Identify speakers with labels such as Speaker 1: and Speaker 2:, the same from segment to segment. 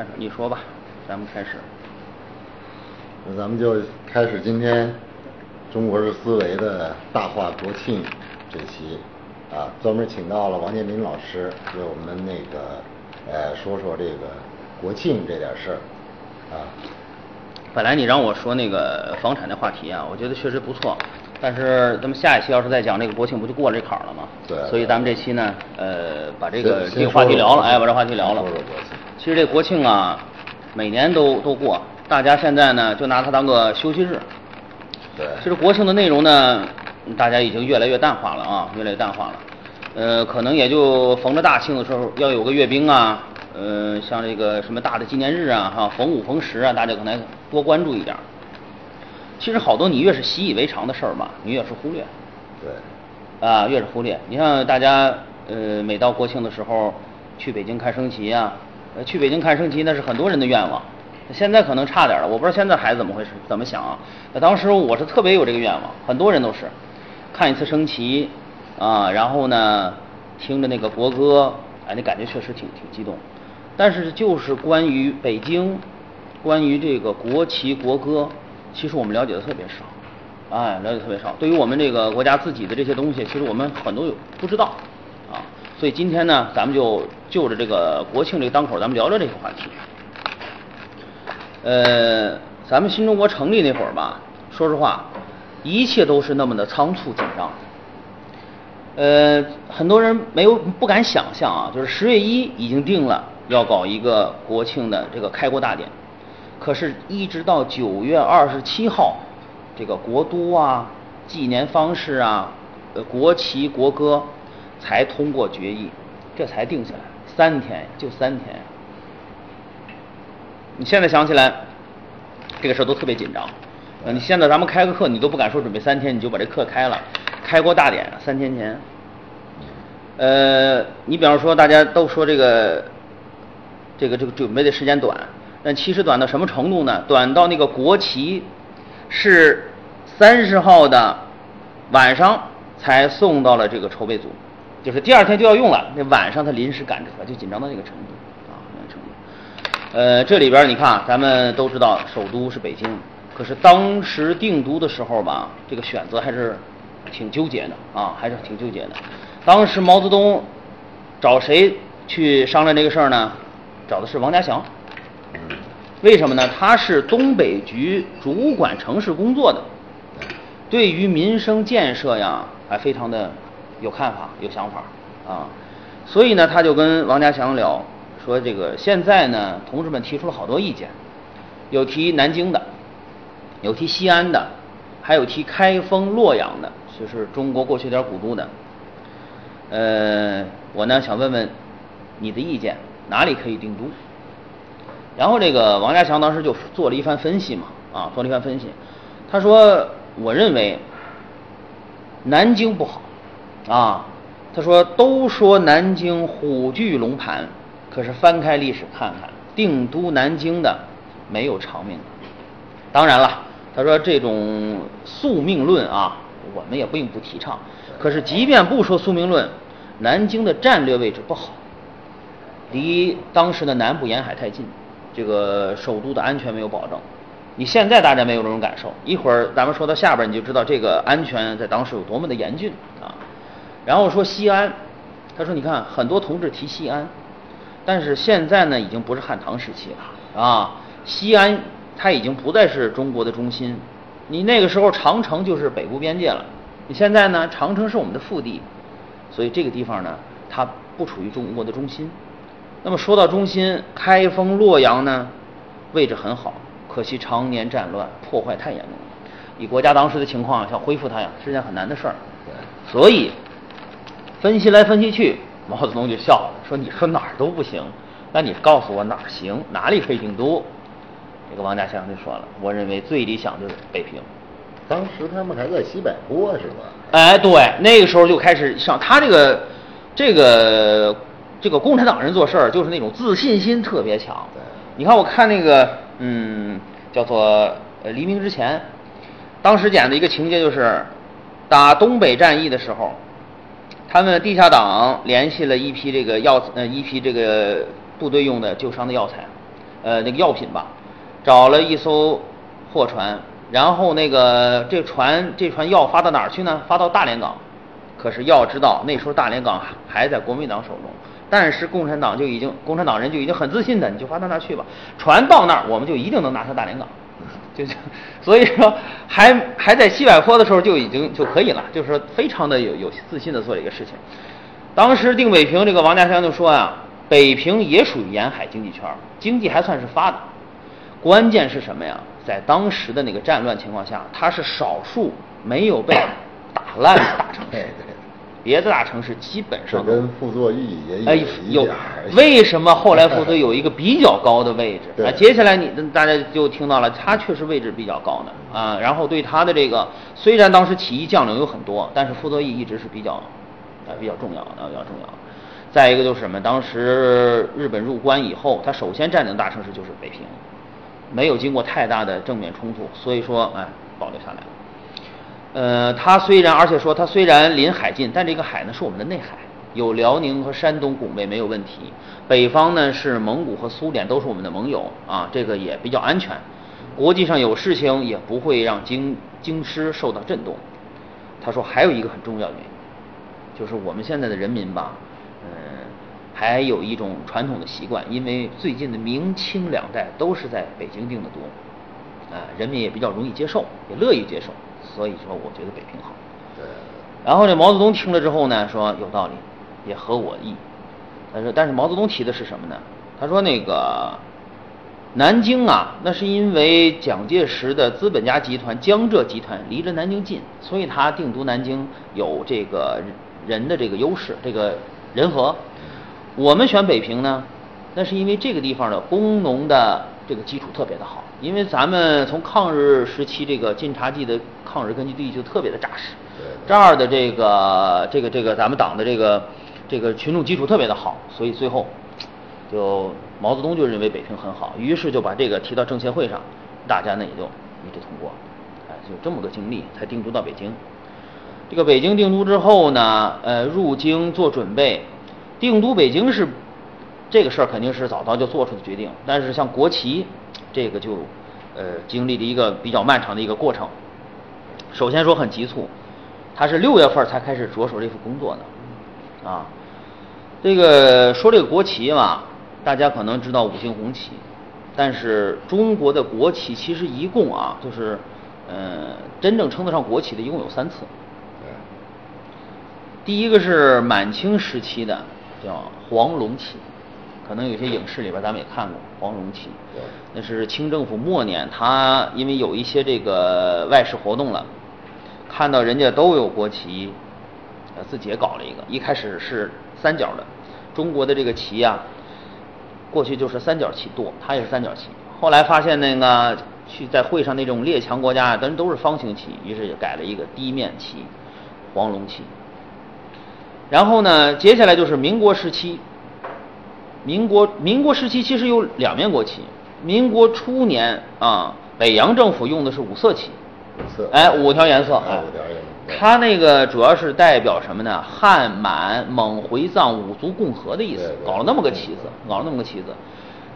Speaker 1: 开始，你说吧，咱们开始。
Speaker 2: 那咱们就开始今天中国式思维的大话国庆这期啊，专门请到了王建民老师为我们那个呃说说这个国庆这点事儿啊。
Speaker 1: 本来你让我说那个房产的话题啊，我觉得确实不错。但是咱们下一期要是再讲这个国庆，不就过了这坎儿了吗？
Speaker 2: 对
Speaker 1: 所以咱们这期呢，呃，把这个这个话题聊了，哎，把这话题聊了
Speaker 2: 说说国庆。
Speaker 1: 其实这国庆啊，每年都都过，大家现在呢就拿它当个休息日。
Speaker 2: 对。
Speaker 1: 其实国庆的内容呢，大家已经越来越淡化了啊，越来越淡化了。呃，可能也就逢着大庆的时候要有个阅兵啊，呃，像这个什么大的纪念日啊，哈，逢五逢十啊，大家可能多关注一点。其实好多你越是习以为常的事儿吧，你越是忽略。
Speaker 2: 对。
Speaker 1: 啊，越是忽略。你像大家呃，每到国庆的时候去北京看升旗啊，呃，去北京看升旗那是很多人的愿望。现在可能差点了，我不知道现在孩子怎么回事，怎么想啊？那当时我是特别有这个愿望，很多人都是看一次升旗啊，然后呢听着那个国歌，哎，那感觉确实挺挺激动。但是就是关于北京，关于这个国旗国歌，其实我们了解的特别少。哎，了解特别少。对于我们这个国家自己的这些东西，其实我们很多有不知道。所以今天呢，咱们就就着这个国庆这个当口，咱们聊聊这个话题。呃，咱们新中国成立那会儿吧，说实话，一切都是那么的仓促紧张。呃，很多人没有不敢想象啊，就是十月一已经定了要搞一个国庆的这个开国大典，可是，一直到九月二十七号。这个国都啊，纪年方式啊，呃，国旗国歌才通过决议，这才定下来，三天就三天。你现在想起来，这个事儿都特别紧张。呃，你现在咱们开个课，你都不敢说准备三天，你就把这课开了。开国大典三天前，呃，你比方说大家都说这个，这个这个准备的时间短，但其实短到什么程度呢？短到那个国旗是。三十号的晚上才送到了这个筹备组，就是第二天就要用了。那晚上他临时赶出来，就紧张到那个程度啊，那个程度。呃，这里边你看，咱们都知道首都是北京，可是当时定都的时候吧，这个选择还是挺纠结的啊，还是挺纠结的。当时毛泽东找谁去商量这个事儿呢？找的是王家祥。为什么呢？他是东北局主管城市工作的。对于民生建设呀，还非常的有看法、有想法啊，所以呢，他就跟王家祥聊，说这个现在呢，同志们提出了好多意见，有提南京的，有提西安的，还有提开封、洛阳的，就是中国过去点古都的。呃，我呢想问问你的意见，哪里可以定都？然后这个王家祥当时就做了一番分析嘛，啊，做了一番分析，他说。我认为南京不好啊。他说：“都说南京虎踞龙盘，可是翻开历史看看，定都南京的没有长命的。当然了，他说这种宿命论啊，我们也并不提倡。可是即便不说宿命论，南京的战略位置不好，离当时的南部沿海太近，这个首都的安全没有保证。”你现在大家没有这种感受，一会儿咱们说到下边你就知道这个安全在当时有多么的严峻啊。然后说西安，他说你看很多同志提西安，但是现在呢已经不是汉唐时期了啊，西安它已经不再是中国的中心，你那个时候长城就是北部边界了，你现在呢长城是我们的腹地，所以这个地方呢它不处于中国的中心。那么说到中心，开封、洛阳呢位置很好。可惜常年战乱，破坏太严重了。以国家当时的情况，想恢复它呀，是件很难的事儿。所以分析来分析去，毛泽东就笑了，说：“你说哪儿都不行，那你告诉我哪儿行，哪里可以定都？”这个王家祥就说了：“我认为最理想就是北平。”
Speaker 2: 当时他们还在西柏坡是吧？
Speaker 1: 哎，对，那个时候就开始上他这个这个这个共产党人做事儿，就是那种自信心特别强。你看，我看那个。嗯，叫做呃黎明之前，当时讲的一个情节就是，打东北战役的时候，他们地下党联系了一批这个药呃一批这个部队用的救伤的药材，呃那个药品吧，找了一艘货船，然后那个这船这船药发到哪儿去呢？发到大连港。可是要知道那时候大连港还在国民党手中，但是共产党就已经共产党人就已经很自信的，你就发到那儿去吧，船到那儿我们就一定能拿下大连港。就就 所以说还还在西柏坡的时候就已经就可以了，就是说非常的有有自信的做这个事情。当时定北平，这个王家祥就说啊，北平也属于沿海经济圈，经济还算是发达。关键是什么呀？在当时的那个战乱情况下，它是少数没有被打烂的大城市。别的大城市基本上
Speaker 2: 跟傅作义也
Speaker 1: 有
Speaker 2: 一点
Speaker 1: 为什么后来傅作义有一个比较高的位置？啊，接下来你大家就听到了，他确实位置比较高的啊。然后对他的这个，虽然当时起义将领有很多，但是傅作义一直是比较啊比较重要的，比较重要。再一个就是什么？当时日本入关以后，他首先占领大城市就是北平，没有经过太大的正面冲突，所以说哎保留下来了。呃，它虽然，而且说它虽然临海近，但这个海呢是我们的内海，有辽宁和山东拱卫没有问题。北方呢是蒙古和苏联都是我们的盟友啊，这个也比较安全。国际上有事情也不会让京京师受到震动。他说还有一个很重要的原因，就是我们现在的人民吧，嗯，还有一种传统的习惯，因为最近的明清两代都是在北京定的都，啊，人民也比较容易接受，也乐意接受。所以说，我觉得北平好。
Speaker 2: 对。
Speaker 1: 然后呢，毛泽东听了之后呢，说有道理，也合我意。他说，但是毛泽东提的是什么呢？他说那个南京啊，那是因为蒋介石的资本家集团江浙集团离着南京近，所以他定都南京有这个人的这个优势，这个人和。我们选北平呢，那是因为这个地方的工农的这个基础特别的好。因为咱们从抗日时期这个晋察冀的抗日根据地就特别的扎实，这儿的这个这个这个咱们党的这个这个群众基础特别的好，所以最后就毛泽东就认为北平很好，于是就把这个提到政协会上，大家呢也就一致通过，哎，就这么个经历才定都到北京。这个北京定都之后呢，呃，入京做准备，定都北京是这个事儿肯定是早早就做出的决定，但是像国旗。这个就，呃，经历了一个比较漫长的一个过程。首先说很急促，他是六月份才开始着手这份工作的，啊，这个说这个国旗嘛，大家可能知道五星红旗，但是中国的国旗其实一共啊，就是，呃，真正称得上国旗的一共有三次。第一个是满清时期的，叫黄龙旗。可能有些影视里边咱们也看过黄龙旗，那是清政府末年，他因为有一些这个外事活动了，看到人家都有国旗，呃，自己也搞了一个。一开始是三角的，中国的这个旗啊，过去就是三角旗多，它也是三角旗。后来发现那个去在会上那种列强国家啊，咱都是方形旗，于是就改了一个低面旗，黄龙旗。然后呢，接下来就是民国时期。民国民国时期其实有两面国旗。民国初年啊，北洋政府用的是五色旗，
Speaker 2: 色，
Speaker 1: 哎，五条颜色，
Speaker 2: 哎，五条颜色。
Speaker 1: 它那个主要是代表什么呢？汉满蒙回藏五族共和的意思，搞了那么个旗子，搞了那么个旗子。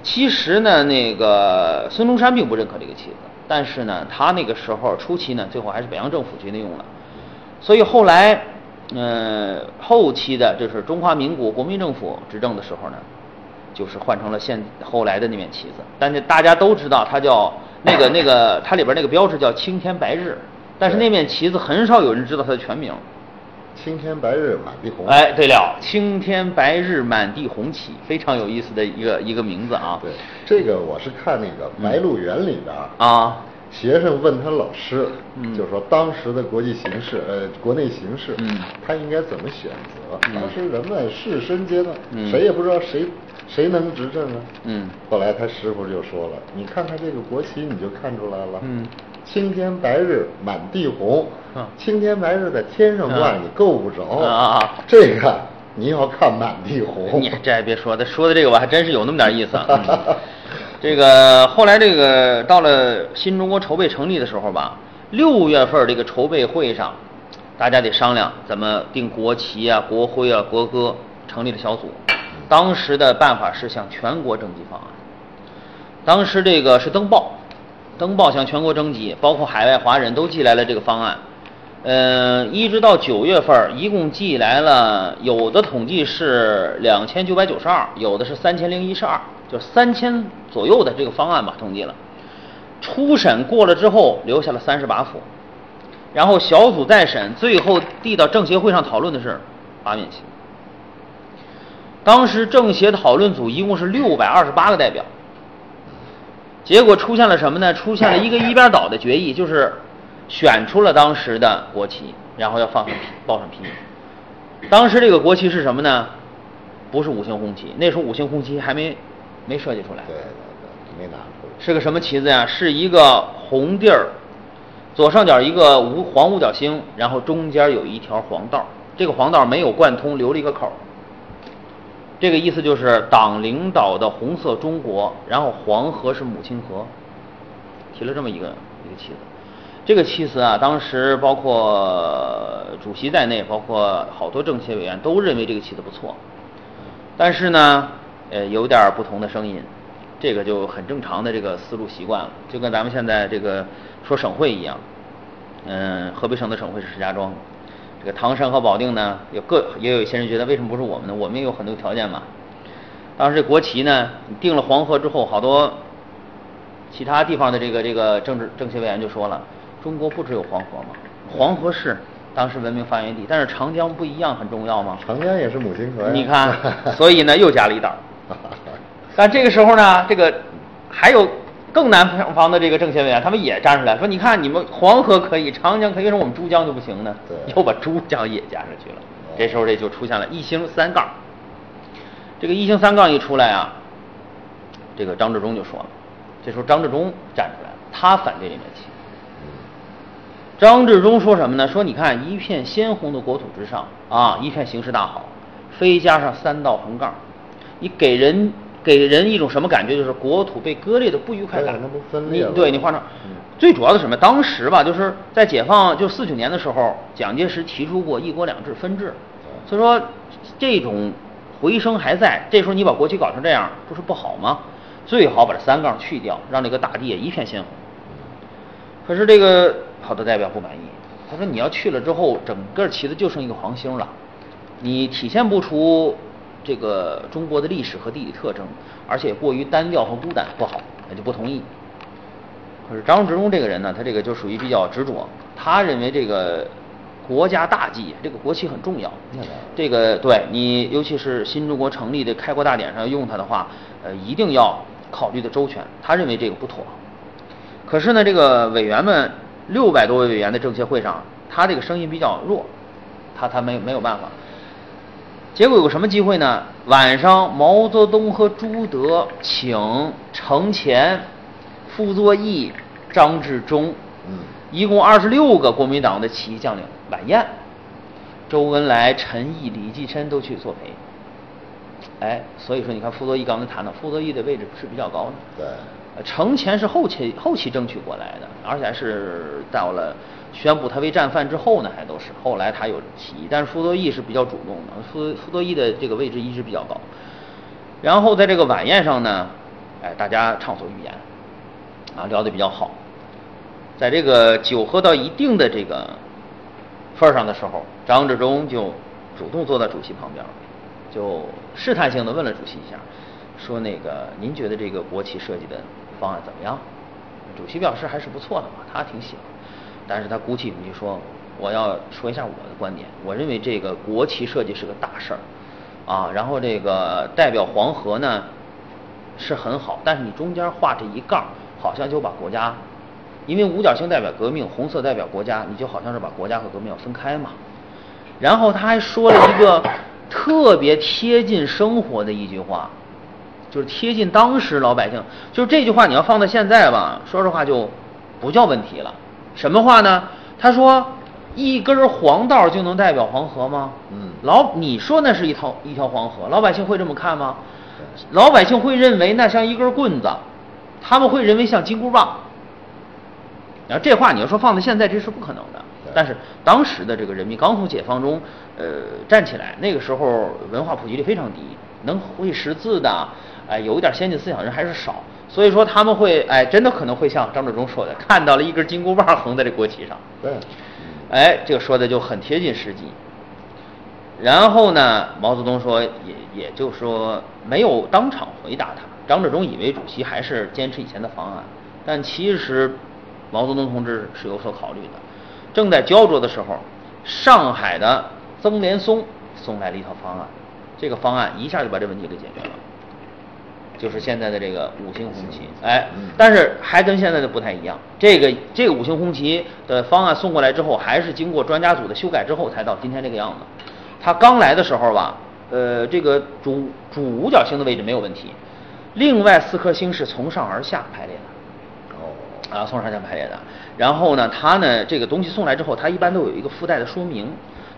Speaker 1: 其实呢，那个孙中山并不认可这个旗子，但是呢，他那个时候初期呢，最后还是北洋政府决定用了。所以后来，嗯，后期的就是中华民国国民政府执政的时候呢。就是换成了现后来的那面旗子，但是大家都知道它叫那个那个它里边那个标志叫青天白日，但是那面旗子很少有人知道它的全名。
Speaker 2: 青天白日满地红。
Speaker 1: 哎，对了，青天白日满地红旗，非常有意思的一个一个名字啊。
Speaker 2: 对，这个我是看那个《白鹿原》里边
Speaker 1: 啊，
Speaker 2: 学生问他老师，就说当时的国际形势，呃，国内形势，
Speaker 1: 嗯，
Speaker 2: 他应该怎么选择？当时人们士绅阶段，谁也不知道谁。谁能执政啊？
Speaker 1: 嗯，
Speaker 2: 后来他师傅就说了：“你看看这个国旗，你就看出来了。
Speaker 1: 嗯，
Speaker 2: 青天白日满地红。青天白日在天上挂，你够不着
Speaker 1: 啊。
Speaker 2: 这个你要看满地红。
Speaker 1: 你这还别说，他说的这个我还真是有那么点意思。这个后来这个到了新中国筹备成立的时候吧，六月份这个筹备会上，大家得商量怎么定国旗啊、国徽啊、国歌，成立了小组。当时的办法是向全国征集方案，当时这个是登报，登报向全国征集，包括海外华人都寄来了这个方案。呃，一直到九月份，一共寄来了，有的统计是两千九百九十二，有的是三千零一十二，就三千左右的这个方案吧，统计了。初审过了之后，留下了三十八幅，然后小组再审，最后递到政协会上讨论的是八面旗。当时政协讨论组一共是六百二十八个代表，结果出现了什么呢？出现了一个一边倒的决议，就是选出了当时的国旗，然后要放上报上批名。当时这个国旗是什么呢？不是五星红旗，那时候五星红旗还没没设计出来。
Speaker 2: 对对对，没拿出来。
Speaker 1: 是个什么旗子呀？是一个红地儿，左上角一个五黄五角星，然后中间有一条黄道，这个黄道没有贯通，留了一个口儿。这个意思就是党领导的红色中国，然后黄河是母亲河，提了这么一个一个旗子。这个旗子啊，当时包括主席在内，包括好多政协委员都认为这个旗子不错，但是呢，呃，有点不同的声音，这个就很正常的这个思路习惯了，就跟咱们现在这个说省会一样，嗯，河北省的省会是石家庄，这个唐山和保定呢，有各也有一些人觉得为什么不是我们呢？我们也有很多条件嘛。当时这国旗呢，你定了黄河之后，好多其他地方的这个这个政治政协委员就说了，中国不只有黄河嘛，黄河是当时文明发源地，但是长江不一样很重要吗？
Speaker 2: 长江也是母亲河呀。
Speaker 1: 你看，所以呢又加了一道。但这个时候呢，这个还有更南方的这个政协委员，他们也站出来说：“你看，你们黄河可以，长江可以，为什么我们珠江就不行呢？”
Speaker 2: 对
Speaker 1: 又把珠江也加上去了。这时候这就出现了一星三杠。这个一星三杠一出来啊，这个张治中就说了，这时候张治中站出来了，他反对这面旗。张治中说什么呢？说你看一片鲜红的国土之上啊，一片形势大好，非加上三道横杠，你给人给人一种什么感觉？就是国土被割裂的不愉快感
Speaker 2: 那不。分裂
Speaker 1: 对你画上
Speaker 2: 嗯，
Speaker 1: 最主要的是什么？当时吧，就是在解放就四九年的时候，蒋介石提出过一国两制分治，所以说这种回声还在。这时候你把国旗搞成这样，不是不好吗？最好把这三杠去掉，让这个大地也一片鲜红。可是这个好多代表不满意，他说你要去了之后，整个旗子就剩一个黄星了，你体现不出这个中国的历史和地理特征，而且过于单调和孤单，不好，他就不同意。可是张治中这个人呢，他这个就属于比较执着，他认为这个国家大计，这个国旗很重要。这个对你，尤其是新中国成立的开国大典上用它的话，呃，一定要考虑的周全。他认为这个不妥。可是呢，这个委员们六百多位委员的政协会上，他这个声音比较弱，他他没没有办法。结果有个什么机会呢？晚上毛泽东和朱德请程潜、傅作义、张治中，
Speaker 2: 嗯
Speaker 1: 一共二十六个国民党的起义将领晚宴，周恩来、陈毅、李济深都去作陪。哎，所以说你看傅作义刚才谈到，傅作义的位置是比较高的。
Speaker 2: 对，
Speaker 1: 呃，程潜是后期后期争取过来的，而且还是到了宣布他为战犯之后呢，还都是后来他有起义，但是傅作义是比较主动的，傅傅作义的这个位置一直比较高。然后在这个晚宴上呢，哎，大家畅所欲言，啊，聊得比较好。在这个酒喝到一定的这个份上的时候，张治中就主动坐到主席旁边，就试探性的问了主席一下，说那个您觉得这个国旗设计的方案怎么样？主席表示还是不错的嘛，他挺喜欢，但是他鼓起勇气说，我要说一下我的观点，我认为这个国旗设计是个大事儿，啊，然后这个代表黄河呢是很好，但是你中间画这一杠，好像就把国家，因为五角星代表革命，红色代表国家，你就好像是把国家和革命要分开嘛。然后他还说了一个特别贴近生活的一句话，就是贴近当时老百姓。就是这句话你要放到现在吧，说实话就不叫问题了。什么话呢？他说一根黄道就能代表黄河吗？
Speaker 2: 嗯
Speaker 1: 老你说那是一条一条黄河，老百姓会这么看吗？老百姓会认为那像一根棍子，他们会认为像金箍棒。然后这话你要说放在现在，这是不可能的。但是当时的这个人民刚从解放中呃站起来，那个时候文化普及率非常低，能会识字的，哎、有一点先进思想人还是少，所以说他们会哎，真的可能会像张治中说的，看到了一根金箍棒横在这国旗上。
Speaker 2: 对，
Speaker 1: 哎，这个说的就很贴近实际。然后呢，毛泽东说，也也就是说没有当场回答他。张治中以为主席还是坚持以前的方案，但其实毛泽东同志是有所考虑的。正在焦灼的时候，上海的曾联松送来了一套方案，这个方案一下就把这问题给解决了，就是现在的这个五星红旗。哎，但是还跟现在的不太一样。这个这个五星红旗的方案送过来之后，还是经过专家组的修改之后才到今天这个样子。他刚来的时候吧，呃，这个主主五角星的位置没有问题，另外四颗星是从上而下排列的，
Speaker 2: 哦，
Speaker 1: 啊，从上而下排列的。然后呢，他呢这个东西送来之后，他一般都有一个附带的说明。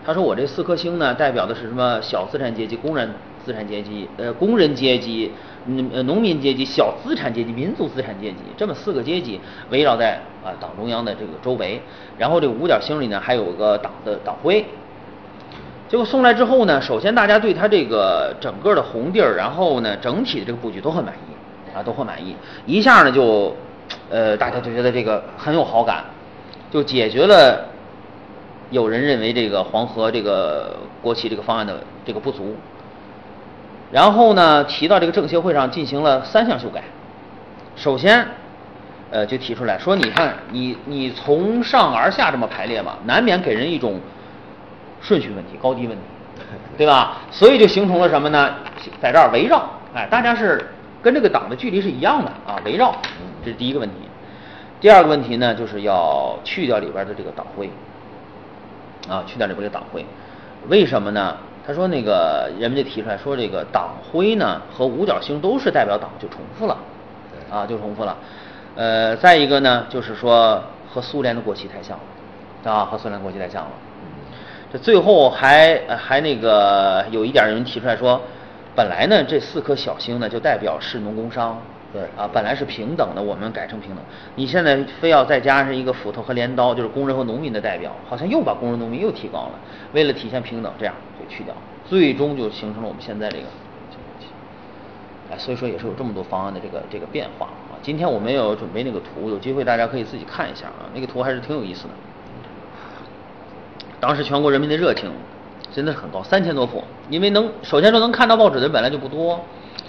Speaker 1: 他说我这四颗星呢，代表的是什么？小资产阶级、工人资产阶级、呃工人阶级、嗯农民阶级、小资产阶级、民族资产阶级，这么四个阶级围绕在啊党中央的这个周围。然后这五角星里呢，还有个党的党徽。结果送来之后呢，首先大家对他这个整个的红地儿，然后呢整体的这个布局都很满意，啊都很满意，一下呢就，呃大家就觉得这个很有好感，就解决了有人认为这个黄河这个国旗这个方案的这个不足。然后呢提到这个政协会上进行了三项修改，首先，呃就提出来说，你看你你从上而下这么排列嘛，难免给人一种。顺序问题、高低问题，对吧？所以就形成了什么呢？在这儿围绕，哎，大家是跟这个党的距离是一样的啊，围绕，这是第一个问题。第二个问题呢，就是要去掉里边的这个党徽，啊，去掉里边的党徽。为什么呢？他说那个人们就提出来说，这个党徽呢和五角星都是代表党，就重复了，啊，就重复了。呃，再一个呢，就是说和苏联的国旗太像了，啊，和苏联国旗太像了。这最后还还那个有一点人提出来说，本来呢这四颗小星呢就代表是农工商，
Speaker 2: 对
Speaker 1: 啊本来是平等的，我们改成平等，你现在非要再加上一个斧头和镰刀，就是工人和农民的代表，好像又把工人农民又提高了。为了体现平等，这样就去掉，最终就形成了我们现在这个。哎，所以说也是有这么多方案的这个这个变化啊。今天我们有准备那个图，有机会大家可以自己看一下啊，那个图还是挺有意思的。当时全国人民的热情真的是很高，三千多幅，因为能首先说能看到报纸的本来就不多，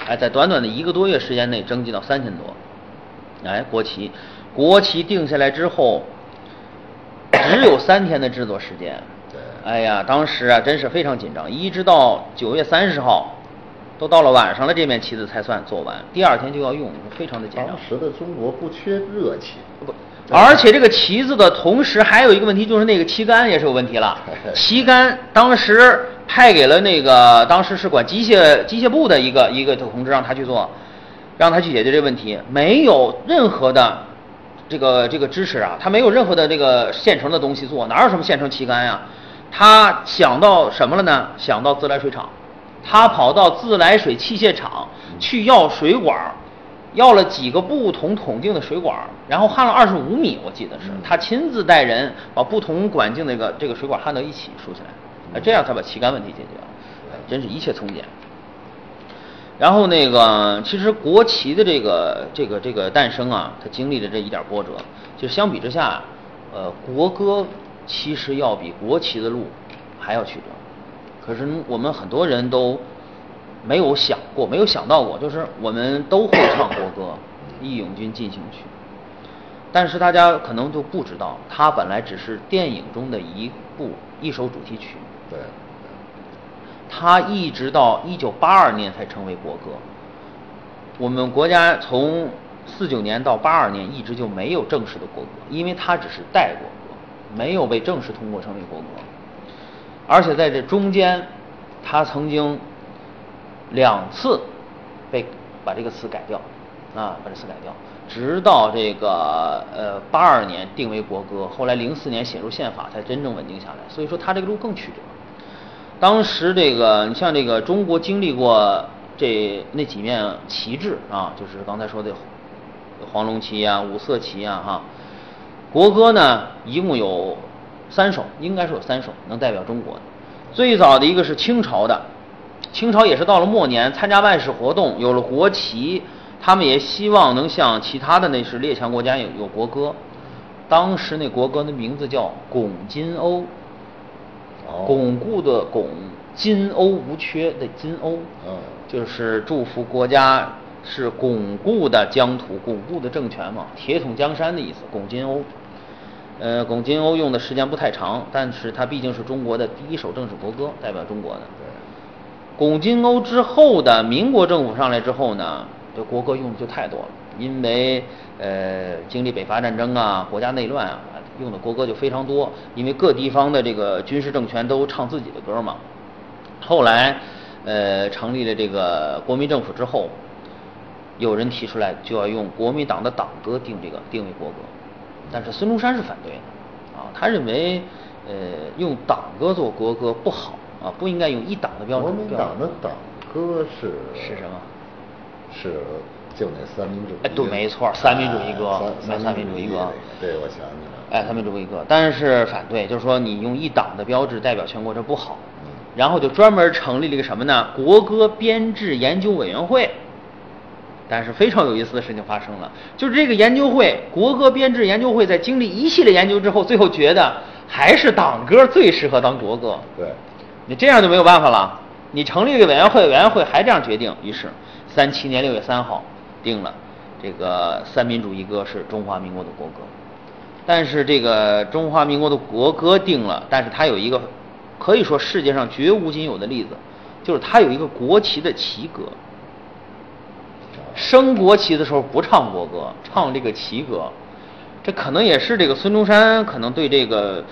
Speaker 1: 哎，在短短的一个多月时间内征集到三千多，哎，国旗，国旗定下来之后，只有三天的制作时间，
Speaker 2: 对，
Speaker 1: 哎呀，当时啊真是非常紧张，一直到九月三十号，都到了晚上了，这面旗子才算做完，第二天就要用，非常的紧张。
Speaker 2: 当时的中国不缺热情。
Speaker 1: 不。而且这个旗子的同时还有一个问题，就是那个旗杆也是有问题了。旗杆当时派给了那个当时是管机械机械部的一个一个同志，让他去做，让他去解决这个问题，没有任何的这个这个支持啊，他没有任何的这个现成的东西做，哪有什么现成旗杆呀？他想到什么了呢？想到自来水厂，他跑到自来水器械厂去要水管。要了几个不同筒径的水管，然后焊了二十五米，我记得是他亲自带人把不同管径那个这个水管焊到一起竖起来，这样才把旗杆问题解决了，真是一切从简。然后那个其实国旗的这个这个这个诞生啊，它经历了这一点波折，就相比之下，呃，国歌其实要比国旗的路还要曲折，可是我们很多人都。没有想过，没有想到过，就是我们都会唱国歌《义勇军进行曲》，但是大家可能就不知道，它本来只是电影中的一部一首主题曲。
Speaker 2: 对。
Speaker 1: 它一直到一九八二年才成为国歌。我们国家从四九年到八二年一直就没有正式的国歌，因为它只是代国歌，没有被正式通过成为国歌。而且在这中间，它曾经。两次被把这个词改掉，啊，把这词改掉，直到这个呃八二年定为国歌，后来零四年写入宪法才真正稳定下来。所以说它这个路更曲折。当时这个你像这个中国经历过这那几面旗帜啊，就是刚才说的黄龙旗啊、五色旗啊哈。国歌呢一共有三首，应该是有三首能代表中国的。最早的一个是清朝的。清朝也是到了末年，参加外事活动，有了国旗，他们也希望能像其他的那是列强国家有有国歌。当时那国歌的名字叫《巩金瓯》，
Speaker 2: 哦
Speaker 1: 巩固的巩，金瓯无缺的金瓯，
Speaker 2: 嗯
Speaker 1: 就是祝福国家是巩固的疆土、巩固的政权嘛，铁桶江山的意思。巩金瓯，呃，巩金瓯用的时间不太长，但是它毕竟是中国的第一首正式国歌，代表中国的。拱，金瓯之后的民国政府上来之后呢，这国歌用的就太多了，因为呃经历北伐战争啊、国家内乱啊，用的国歌就非常多。因为各地方的这个军事政权都唱自己的歌嘛。后来呃成立了这个国民政府之后，有人提出来就要用国民党的党歌定这个定为国歌，但是孙中山是反对的啊，他认为呃用党歌做国歌不好啊，不应该用一党的标准。
Speaker 2: 国民党的党歌是
Speaker 1: 是什么？
Speaker 2: 是就那三民主义。
Speaker 1: 哎对没错三民主义歌
Speaker 2: 哎三
Speaker 1: 三民主义歌
Speaker 2: 对，我想起来了。
Speaker 1: 哎，他们这么一个，但是反对，就是说你用一党的标志代表全国，这不好。
Speaker 2: 嗯
Speaker 1: 然后就专门成立了一个什么呢？国歌编制研究委员会。但是非常有意思的事情发生了，就是这个研究会，国歌编制研究会在经历一系列研究之后，最后觉得还是党歌最适合当国歌。
Speaker 2: 对，
Speaker 1: 你这样就没有办法了。你成立一个委员会，委员会还这样决定，于是三七年六月三号定了这个三民主义歌是中华民国的国歌。但是这个中华民国的国歌定了，但是它有一个可以说世界上绝无仅有的例子，就是它有一个国旗的旗歌。升国旗的时候不唱国歌，唱这个旗歌，这可能也是这个孙中山可能对这个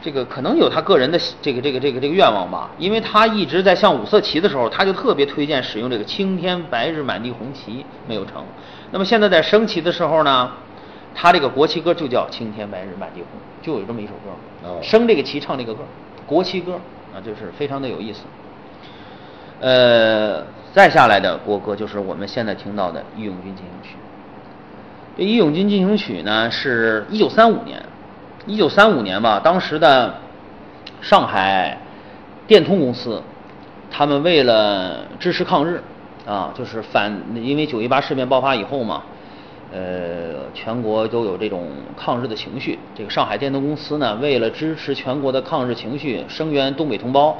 Speaker 1: 这个可能有他个人的这个这个这个这个愿望吧，因为他一直在向五色旗的时候，他就特别推荐使用这个青天白日满地红旗，没有成。那么现在在升旗的时候呢，他这个国旗歌就叫青天白日满地红，就有这么一首歌，升这个旗唱这个歌，国旗歌啊，就是非常的有意思。呃，再下来的国歌就是我们现在听到的《义勇军进行曲》。这《义勇军进行曲》呢，是一九三五年，一九三五年吧，当时的上海电通公司，他们为了支持抗日啊，就是反，因为九一八事变爆发以后嘛，呃，全国都有这种抗日的情绪。这个上海电通公司呢，为了支持全国的抗日情绪，声援东北同胞，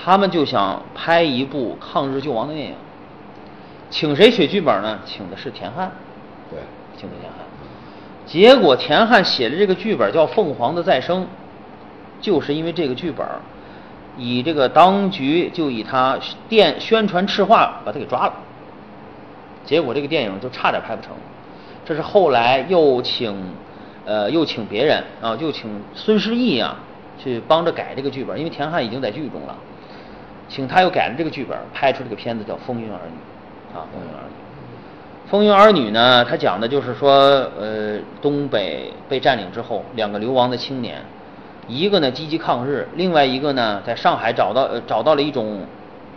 Speaker 1: 他们就想拍一部抗日救亡的电影。请谁写剧本呢？请的是田汉，
Speaker 2: 对，
Speaker 1: 请的田汉。结果田汉写的这个剧本叫《凤凰的再生》，就是因为这个剧本，以这个当局就以他电宣传赤化把他给抓了。结果这个电影就差点拍不成。这是后来又请呃又请别人啊，又请孙师义啊去帮着改这个剧本，因为田汉已经在剧中了，请他又改了这个剧本，拍出这个片子叫《风云儿女》啊，《风云儿女》。《风云儿女》呢，它讲的就是说，呃，东北被占领之后，两个流亡的青年，一个呢积极抗日，另外一个呢在上海找到呃找到了一种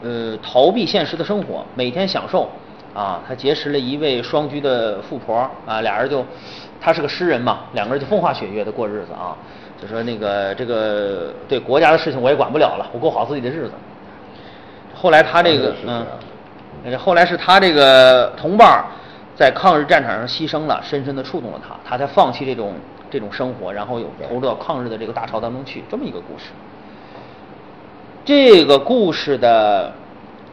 Speaker 1: 呃逃避现实的生活，每天享受啊。他结识了一位双居的富婆啊，俩人就他是个诗人嘛，两个人就风花雪月的过日子啊。就说那个这个对国家的事情我也管不了了，我过好自己的日子。后来他这个嗯。后来是他这个同伴在抗日战场上牺牲了，深深的触动了他，他才放弃这种这种生活，然后又投入到抗日的这个大潮当中去，这么一个故事。这个故事的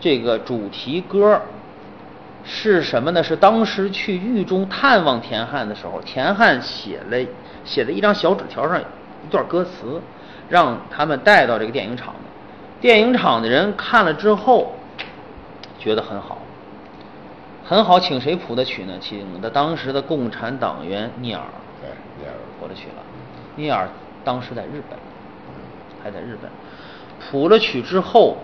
Speaker 1: 这个主题歌是什么呢？是当时去狱中探望田汉的时候，田汉写了写的一张小纸条上一段歌词，让他们带到这个电影厂。电影厂的人看了之后。觉得很好，很好，请谁谱的曲呢？请的当时的共产党员聂耳，
Speaker 2: 对，聂耳
Speaker 1: 谱了曲了。聂耳当时在日本，还在日本，谱了曲之后，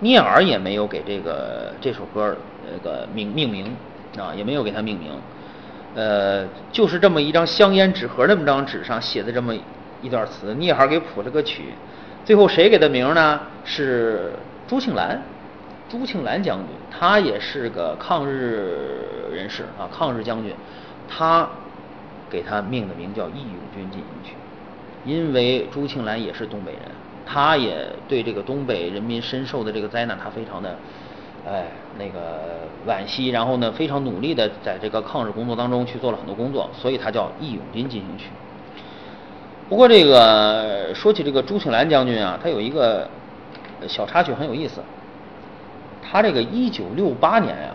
Speaker 1: 聂耳也没有给这个这首歌那个命命名啊，也没有给它命名，呃，就是这么一张香烟纸盒那么张纸上写的这么一段词，聂耳给谱了个曲，最后谁给的名呢？是朱庆澜。朱庆澜将军，他也是个抗日人士啊，抗日将军，他给他命的名叫《义勇军进行曲》，因为朱庆澜也是东北人，他也对这个东北人民深受的这个灾难，他非常的哎，那个惋惜，然后呢，非常努力的在这个抗日工作当中去做了很多工作，所以他叫《义勇军进行曲》。不过这个说起这个朱庆澜将军啊，他有一个小插曲很有意思。他这个一九六八年呀，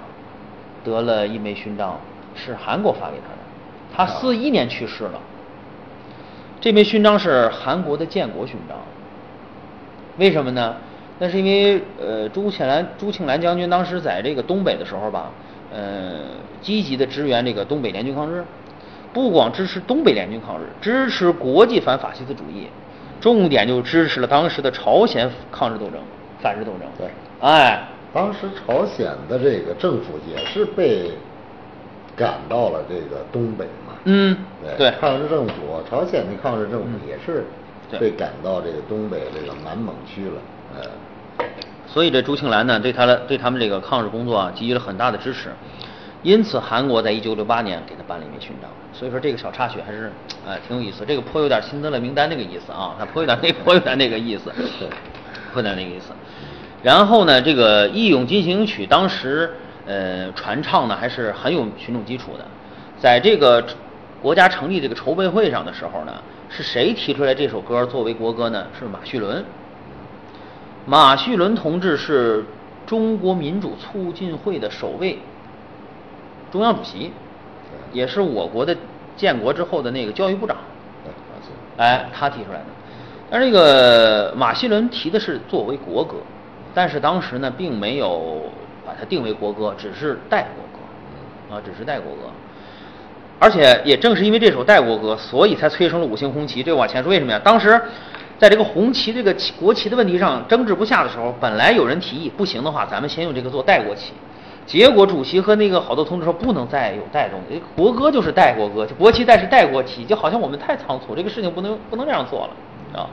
Speaker 1: 得了一枚勋章，是韩国发给他的。他四一年去世了。这枚勋章是韩国的建国勋章。为什么呢？那是因为呃，朱庆澜朱庆澜将军当时在这个东北的时候吧，呃，积极的支援这个东北联军抗日。不光支持东北联军抗日，支持国际反法西斯主义，重点就支持了当时的朝鲜抗日斗争、反日斗争。
Speaker 2: 对，
Speaker 1: 哎，
Speaker 2: 当时朝鲜的这个政府也是被赶到了这个东北嘛。
Speaker 1: 嗯，对。
Speaker 2: 抗日政府，朝鲜的抗日政府也是被赶到这个东北这个满蒙区了。呃，
Speaker 1: 所以这朱庆澜呢，对他的对他们这个抗日工作啊，给予了很大的支持。因此，韩国在一九六八年给他颁了一枚勋章。所以说，这个小插曲还是哎挺有意思。这个颇有点辛德勒名单那个意思啊，他颇有点那颇有点那个意思，颇有点那个意思。然后呢，这个《义勇进行曲》当时呃传唱呢还是很有群众基础的。在这个国家成立这个筹备会上的时候呢，是谁提出来这首歌作为国歌呢？是马叙伦。马叙伦同志是中国民主促进会的首位。中央主席，也是我国的建国之后的那个教育部长，哎，他提出来的。但这个马锡伦提的是作为国歌，但是当时呢，并没有把它定为国歌，只是代国歌，啊，只是代国歌。而且也正是因为这首代国歌，所以才催生了五星红旗。这往前说为什么呀？当时在这个红旗这个国旗的问题上争执不下的时候，本来有人提议，不行的话，咱们先用这个做代国旗。结果主席和那个好多同志说不能再有代东西，国歌就是代国歌，国旗代是代国旗，就好像我们太仓促，这个事情不能不能这样做了啊，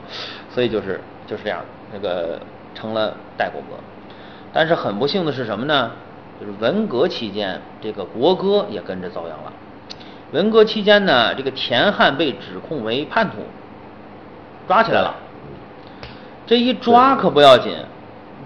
Speaker 1: 所以就是就是这样的，那个成了代国歌。但是很不幸的是什么呢？就是文革期间，这个国歌也跟着遭殃了。文革期间呢，这个田汉被指控为叛徒，抓起来了。这一抓可不要紧，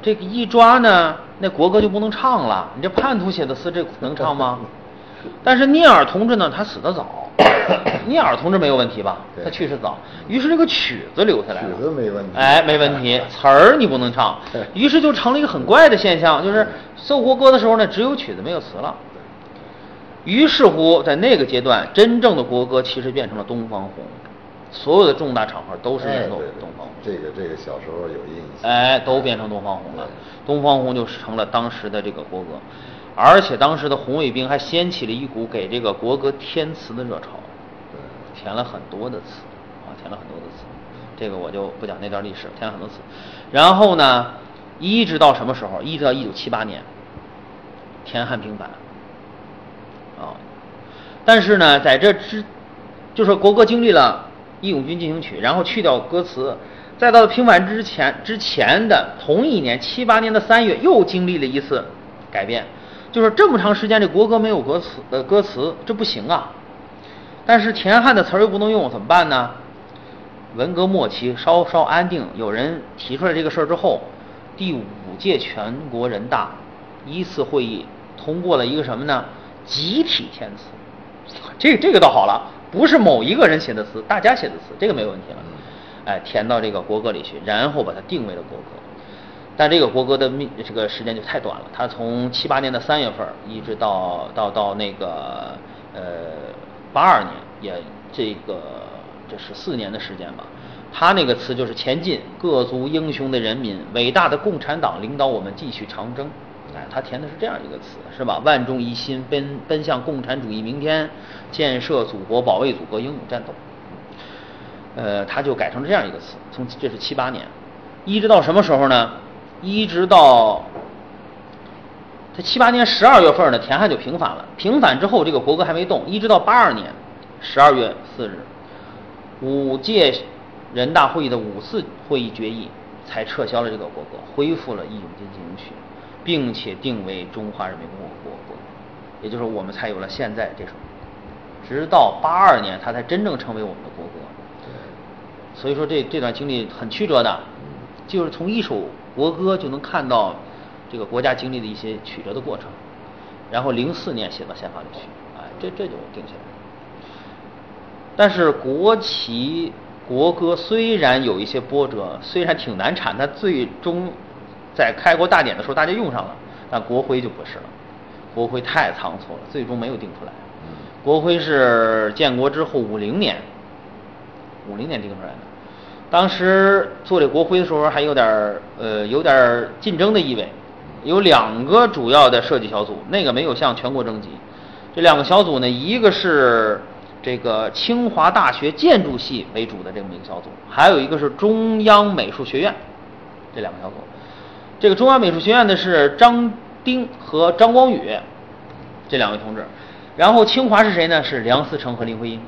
Speaker 1: 这个一抓呢。那国歌就不能唱了，你这叛徒写的诗，这能唱吗？但是聂耳同志呢，他死得早，聂耳同志没有问题吧？他去世早，于是这个曲子留下来了。
Speaker 2: 曲子没问题。
Speaker 1: 哎，没问题，词儿你不能唱，于是就成了一个很怪的现象，就是奏国歌的时候呢，只有曲子没有词了。于是乎，在那个阶段，真正的国歌其实变成了《东方红》。所有的重大场合都是演奏东方红，
Speaker 2: 这个这个小时候有印象。
Speaker 1: 哎，都变成东方红了，东方红就成了当时的这个国歌，而且当时的红卫兵还掀起了一股给这个国歌填词的热潮，填了很多的词，啊，填了很多的词，这个我就不讲那段历史，填了很多词。然后呢，一直到什么时候？一直到一九七八年，田汉平反，啊，但是呢，在这之，就说国歌经历了。义勇军进行曲，然后去掉歌词，再到平反之前之前的同一年七八年的三月，又经历了一次改变，就是这么长时间这国歌没有歌词的歌词，这不行啊。但是田汉的词儿又不能用，怎么办呢？文革末期稍稍安定，有人提出来这个事儿之后，第五届全国人大一次会议通过了一个什么呢？集体填词，这这个倒好了。不是某一个人写的词，大家写的词，这个没问题了。哎，填到这个国歌里去，然后把它定为了国歌。但这个国歌的命这个时间就太短了，他从七八年的三月份一直到到到那个呃八二年，也这个这是四年的时间吧。他那个词就是前进，各族英雄的人民，伟大的共产党领导我们继续长征。哎，他填的是这样一个词，是吧？万众一心，奔奔向共产主义明天，建设祖国，保卫祖国，英勇战斗。呃，他就改成了这样一个词，从这是七八年，一直到什么时候呢？一直到他七八年十二月份呢，田汉就平反了。平反之后，这个国歌还没动，一直到八二年十二月四日，五届人大会议的五次会议决议才撤销了这个国歌，恢复了《义勇军进行曲》。并且定为中华人民共和国国歌，也就是我们才有了现在这首。直到八二年，它才真正成为我们的国歌。所以说这这段经历很曲折的，就是从一首国歌就能看到这个国家经历的一些曲折的过程，然后零四年写到宪法里去，哎，这这就定下来。但是国旗、国歌虽然有一些波折，虽然挺难产，但最终在开国大典的时候大家用上了，但国徽就不是了，国徽太仓促了，最终没有定出来。国徽是建国之后五零年，五零年定出来的。当时做这国徽的时候还有点儿呃有点儿竞争的意味，有两个主要的设计小组，那个没有向全国征集。这两个小组呢，一个是这个清华大学建筑系为主的这么一个小组，还有一个是中央美术学院这两个小组。这个中央美术学院的是张丁和张光宇这两位同志，然后清华是谁呢？是梁思成和林徽因。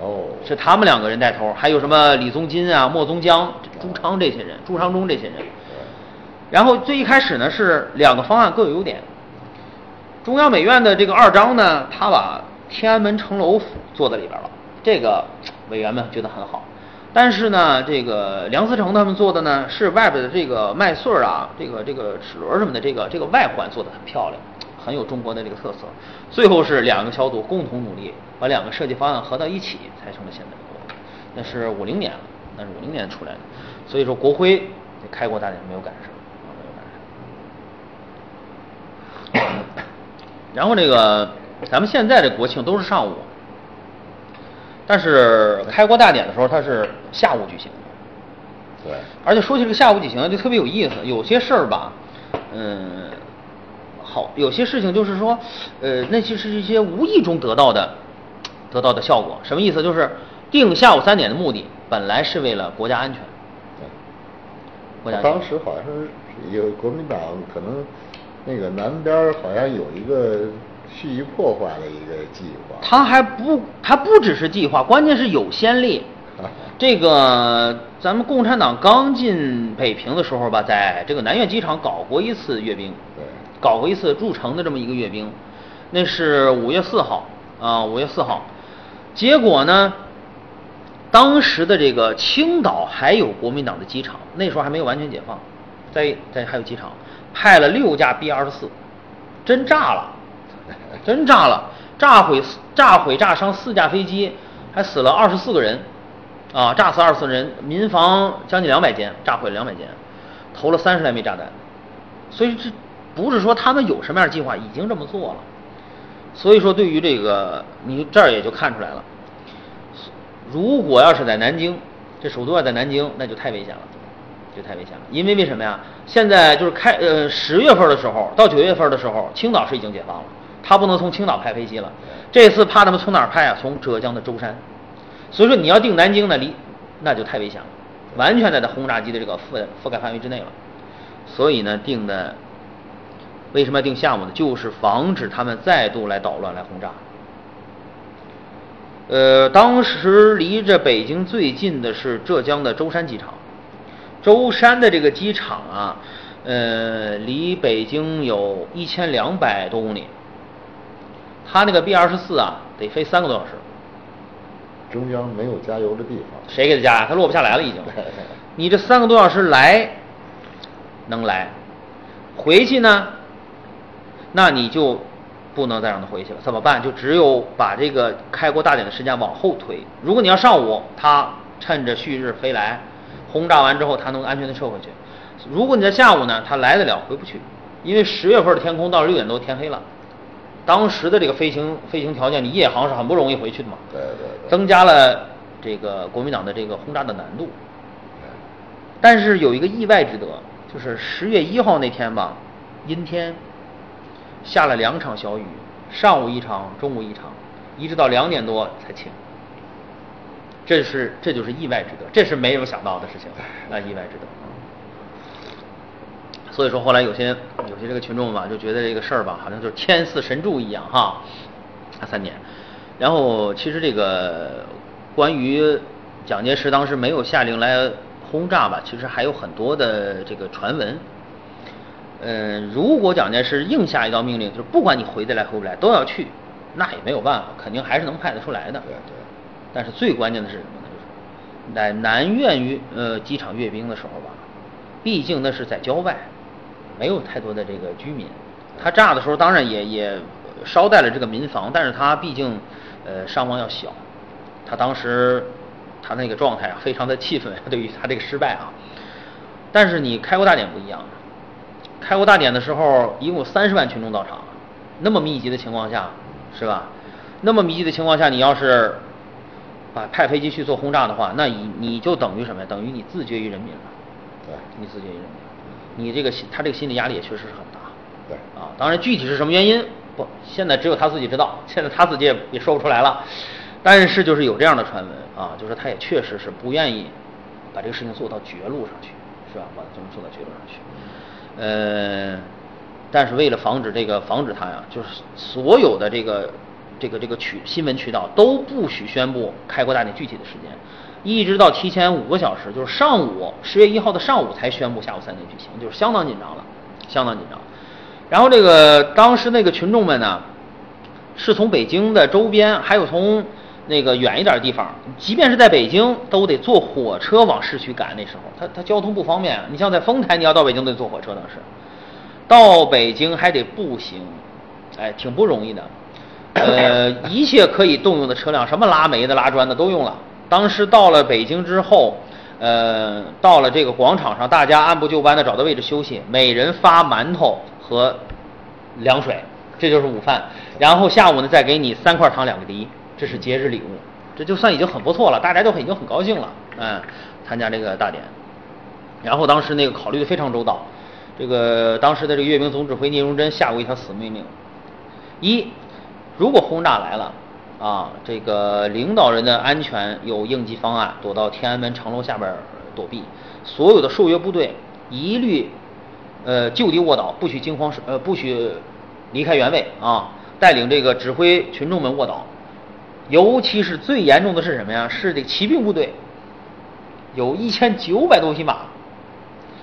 Speaker 2: 哦，
Speaker 1: 是他们两个人带头，还有什么李宗金啊、莫宗江、朱昌这些人，朱昌忠这些人。然后最一开始呢是两个方案各有优点。中央美院的这个二张呢，他把天安门城楼府做在里边了，这个委员们觉得很好。但是呢，这个梁思成他们做的呢，是外边的这个麦穗儿啊，这个这个齿轮什么的，这个这个外环做的很漂亮，很有中国的这个特色。最后是两个小组共同努力，把两个设计方案合到一起，才成了现在的国徽。那是五零年了，那是五零年出来的。所以说国徽开国大典没有赶上，没有赶上。然后这个咱们现在这国庆都是上午，但是开国大典的时候它是下午举行的。
Speaker 2: 对，
Speaker 1: 而且说起这个下午举行，就特别有意思。有些事儿吧，嗯，好，有些事情就是说，呃，那些是一些无意中得到的，得到的效果。什么意思？就是定下午三点的目的，本来是为了国家安全。国家安全
Speaker 2: 当时好像是有国民党可能那个南边好像有一个蓄意破坏的一个计划。
Speaker 1: 他还不还不只是计划，关键是有先例。这个咱们共产党刚进北平的时候吧，在这个南苑机场搞过一次阅兵，
Speaker 2: 对，
Speaker 1: 搞过一次入城的这么一个阅兵，那是五月四号啊，五月四号。结果呢，当时的这个青岛还有国民党的机场，那时候还没有完全解放，在在还有机场，派了六架 B 二十四，真炸了，真炸了，炸毁炸毁炸伤四架飞机，还死了二十四个人，啊，炸死二十四人，民房将近两百间，炸毁了两百间，投了三十来枚炸弹，所以这不是说他们有什么样的计划，已经这么做了。所以说，对于这个，你这儿也就看出来了。如果要是在南京，这首都要在南京，那就太危险了，就太危险了。因为为什么呀？现在就是开呃十月份的时候到九月份的时候，青岛是已经解放了，他不能从青岛派飞机了。这次怕他们从哪儿派啊？从浙江的舟山。所以说你要定南京呢，离那就太危险了，完全在他轰炸机的这个覆覆盖范围之内了。所以呢，定的为什么要定下午呢？就是防止他们再度来捣乱、来轰炸。呃，当时离着北京最近的是浙江的舟山机场，舟山的这个机场啊，呃，离北京有一千两百多公里，它那个 B 二十四啊，得飞三个多小时。
Speaker 2: 中央没有加油的地方。
Speaker 1: 谁给他加呀？他落不下来了已经。你这三个多小时来能来，回去呢，那你就不能再让他回去了。怎么办？就只有把这个开国大典的时间往后推。如果你要上午，他趁着旭日飞来，轰炸完之后，他能安全的撤回去。如果你在下午呢，他来得了，回不去，因为十月份的天空到了六点多天黑了。当时的这个飞行飞行条件，你夜航是很不容易回去的嘛。
Speaker 2: 对对对。
Speaker 1: 增加了这个国民党的这个轰炸的难度。但是有一个意外之得，就是十月一号那天吧，阴天，下了两场小雨，上午一场，中午一场，一直到两点多才晴。这是这就是意外之得，这是没有想到的事情，那意外之得。所以说后来有些有些这个群众吧，就觉得这个事儿吧，好像就是天赐神助一样哈。啊，三年，然后其实这个关于蒋介石当时没有下令来轰炸吧，其实还有很多的这个传闻。嗯，如果蒋介石硬下一道命令，就是不管你回得来回不来都要去，那也没有办法，肯定还是能派得出来的。
Speaker 2: 对对。
Speaker 1: 但是最关键的是什么呢？就是在南苑阅呃机场阅兵的时候吧，毕竟那是在郊外，没有太多的这个居民。他炸的时候当然也也捎带了这个民房，但是他毕竟呃伤亡要小。他当时他那个状态啊，非常的气愤，对于他这个失败啊。但是你开国大典不一样，开国大典的时候一共有三十万群众到场，那么密集的情况下，是吧？那么密集的情况下，你要是把派飞机去做轰炸的话，那你你就等于什么呀？等于你自绝于人民了。
Speaker 2: 对，
Speaker 1: 你自绝于人民，你这个心他这个心理压力也确实是很大。
Speaker 2: 对，
Speaker 1: 啊，当然具体是什么原因，不，现在只有他自己知道，现在他自己也也说不出来了。但是就是有这样的传闻啊，就是他也确实是不愿意把这个事情做到绝路上去，是吧？把这么做到绝路上去。呃，但是为了防止这个，防止他呀，就是所有的这个这个这个渠新闻渠道都不许宣布开国大典具体的时间，一直到提前五个小时，就是上午十月一号的上午才宣布下午三点举行，就是相当紧张了，相当紧张。然后这个当时那个群众们呢，是从北京的周边，还有从那个远一点的地方，即便是在北京，都得坐火车往市区赶。那时候，他他交通不方便。你像在丰台，你要到北京得坐火车，当时到北京还得步行，哎，挺不容易的。呃，一切可以动用的车辆，什么拉煤的、拉砖的都用了。当时到了北京之后，呃，到了这个广场上，大家按部就班的找到位置休息，每人发馒头和凉水，这就是午饭。然后下午呢，再给你三块糖两个梨。这是节日礼物，这就算已经很不错了，大家都已经很高兴了，嗯，参加这个大典。然后当时那个考虑的非常周到，这个当时的这个阅兵总指挥聂荣臻下过一条死命令：一，如果轰炸来了，啊，这个领导人的安全有应急方案，躲到天安门城楼下边躲避；所有的受阅部队一律呃就地卧倒，不许惊慌失呃不许离开原位啊，带领这个指挥群众们卧倒。尤其是最严重的是什么呀？是这骑兵部队，有一千九百多匹马，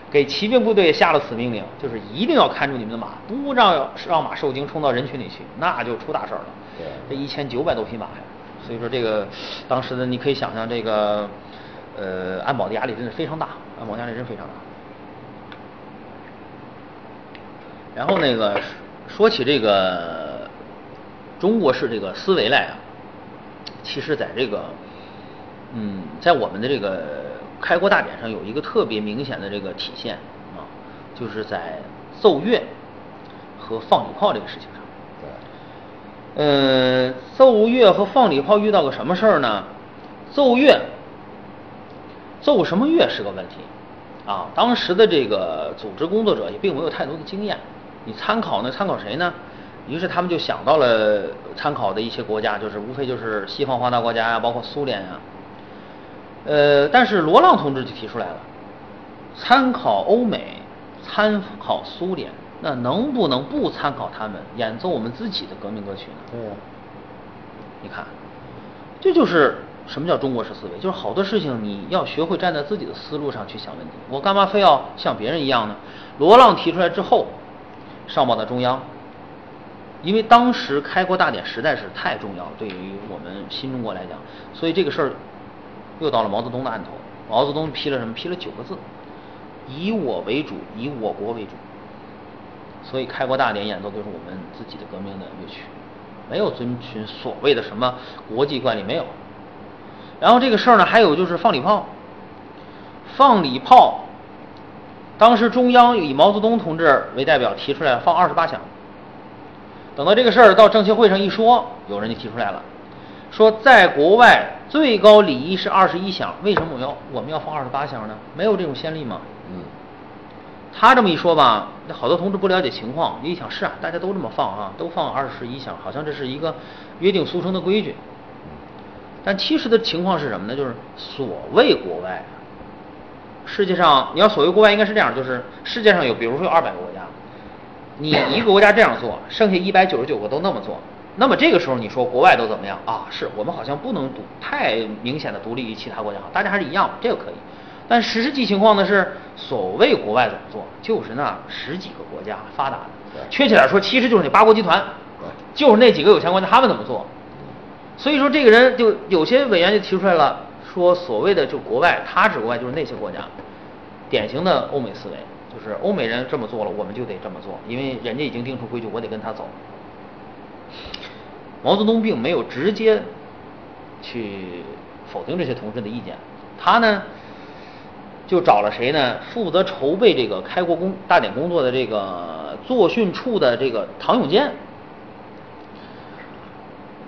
Speaker 1: 给骑兵部队下了死命令，就是一定要看住你们的马，不让让马受惊冲到人群里去，那就出大事了。
Speaker 2: 对，
Speaker 1: 这一千九百多匹马呀，所以说这个当时的你可以想象，这个呃安保的压力真的非常大，安保压力真非常大。然后那个说起这个中国式这个思维来啊。其实，在这个，嗯，在我们的这个开国大典上，有一个特别明显的这个体现啊，就是在奏乐和放礼炮这个事情上。
Speaker 2: 对。
Speaker 1: 呃，奏乐和放礼炮遇到个什么事儿呢？奏乐，奏什么乐是个问题啊。当时的这个组织工作者也并没有太多的经验，你参考呢？参考谁呢？于是他们就想到了参考的一些国家，就是无非就是西方发达国家呀，包括苏联呀。呃，但是罗浪同志就提出来了，参考欧美，参考苏联，那能不能不参考他们，演奏我们自己的革命歌曲呢？
Speaker 2: 对呀。
Speaker 1: 你看，这就是什么叫中国式思维，就是好多事情你要学会站在自己的思路上去想问题。我干嘛非要像别人一样呢？罗浪提出来之后，上报到中央。因为当时开国大典实在是太重要了，对于我们新中国来讲，所以这个事儿又到了毛泽东的案头。毛泽东批了什么？批了九个字：以我为主，以我国为主。所以开国大典演奏就是我们自己的革命的乐曲，没有遵循所谓的什么国际惯例，没有。然后这个事儿呢，还有就是放礼炮。放礼炮，当时中央以毛泽东同志为代表提出来放二十八响。等到这个事儿到政协会上一说，有人就提出来了，说在国外最高礼仪是二十一响，为什么我要我们要放二十八响呢？没有这种先例吗？
Speaker 2: 嗯。
Speaker 1: 他这么一说吧，那好多同志不了解情况，一想是啊，大家都这么放啊，都放二十一响，好像这是一个约定俗成的规矩。但其实的情况是什么呢？就是所谓国外，世界上你要所谓国外应该是这样，就是世界上有，比如说有二百个国家。你一个国家这样做，剩下一百九十九个都那么做，那么这个时候你说国外都怎么样啊？是我们好像不能独太明显的独立于其他国家，大家还是一样，这个可以。但实际情况呢是，所谓国外怎么做，就是那十几个国家发达的，确切点说，其实就是那八国集团，就是那几个有钱国家他们怎么做。所以说这个人就有些委员就提出来了，说所谓的就国外，他指国外就是那些国家，典型的欧美思维。就是欧美人这么做了，我们就得这么做，因为人家已经定出规矩，我得跟他走。毛泽东并没有直接去否定这些同志的意见，他呢就找了谁呢？负责筹备这个开国工大典工作的这个作训处的这个唐永健。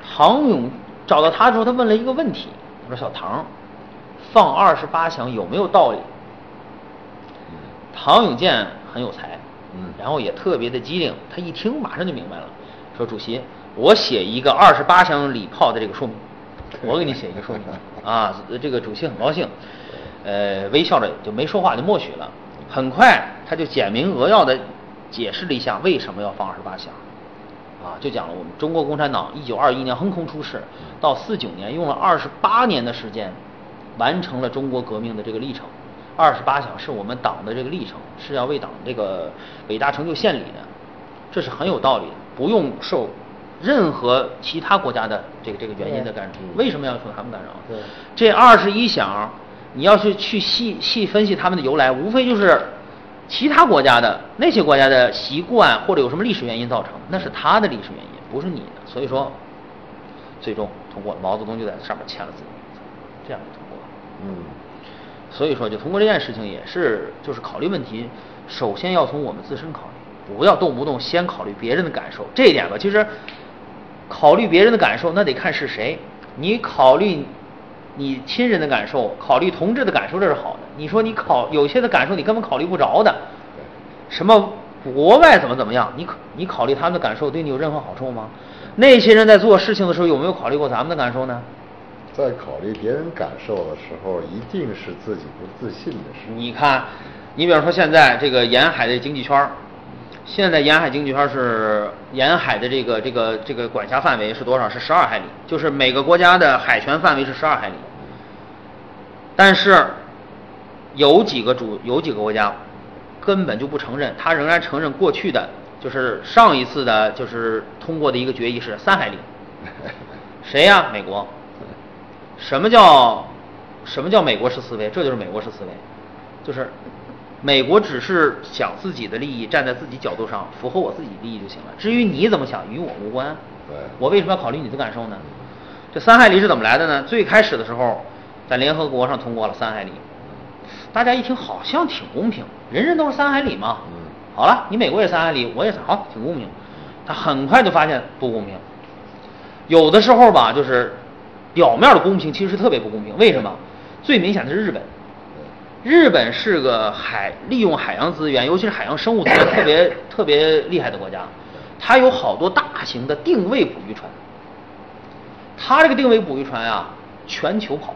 Speaker 1: 唐永找到他之后，他问了一个问题，他说：“小唐，放二十八响有没有道理？”唐永健很有才，
Speaker 2: 嗯
Speaker 1: 然后也特别的机灵，他一听马上就明白了，说：“主席，我写一个二十八响礼炮的这个说明，我给你写一个说明啊。”这个主席很高兴，呃，微笑着就没说话，就默许了。很快他就简明扼要的解释了一下为什么要放二十八响。啊，就讲了我们中国共产党一九二一年横空出世，到四九年用了二十八年的时间，完成了中国革命的这个历程。二十八响是我们党的这个历程，是要为党这个伟大成就献礼的，这是很有道理的，不用受任何其他国家的这个这个原因的干扰。为什么要受他们干扰？
Speaker 2: 对
Speaker 1: 这二十一响，你要是去细细分析他们的由来，无非就是其他国家的那些国家的习惯或者有什么历史原因造成，那是他的历史原因，不是你的。所以说，最终通过了，毛泽东就在上面签了字，这样就通过了。
Speaker 2: 嗯，
Speaker 1: 所以说，就通过这件事情也是，就是考虑问题，首先要从我们自身考虑，不要动不动先考虑别人的感受。这一点吧，其实考虑别人的感受，那得看是谁。你考虑你亲人的感受，考虑同志的感受，这是好的。你说你考有些的感受你根本考虑不着的，什么国外怎么怎么样，你你考虑他们的感受对你有任何好处吗？那些人在做事情的时候有没有考虑过咱们的感受呢？
Speaker 2: 在考虑别人感受的时候，一定是自己不自信的时候。
Speaker 1: 你看，你比方说现在这个沿海的经济圈儿，现在沿海经济圈儿是沿海的这个这个这个管辖范围是多少？是十二海里，就是每个国家的海权范围是十二海里。但是有几个主有几个国家根本就不承认，他仍然承认过去的，就是上一次的，就是通过的一个决议是三海里。谁呀？美国。什么叫什么叫美国式思维？这就是美国式思维，就是美国只是想自己的利益，站在自己角度上符合我自己利益就行了。至于你怎么想，与我无关。
Speaker 2: 对
Speaker 1: 我为什么要考虑你的感受呢？这三海里是怎么来的呢？最开始的时候，在联合国上通过了三海里，大家一听好像挺公平，人人都是三海里嘛。
Speaker 2: 嗯
Speaker 1: 好了，你美国也三海里，我也是，好，挺公平。他很快就发现不公平，有的时候吧，就是表面的公平其实是特别不公平。为什么？最明显的是日本，日本是个海利用海洋资源，尤其是海洋生物资源特别 特别厉害的国家，它有好多大型的定位捕鱼船。它这个定位捕鱼船啊，全球跑。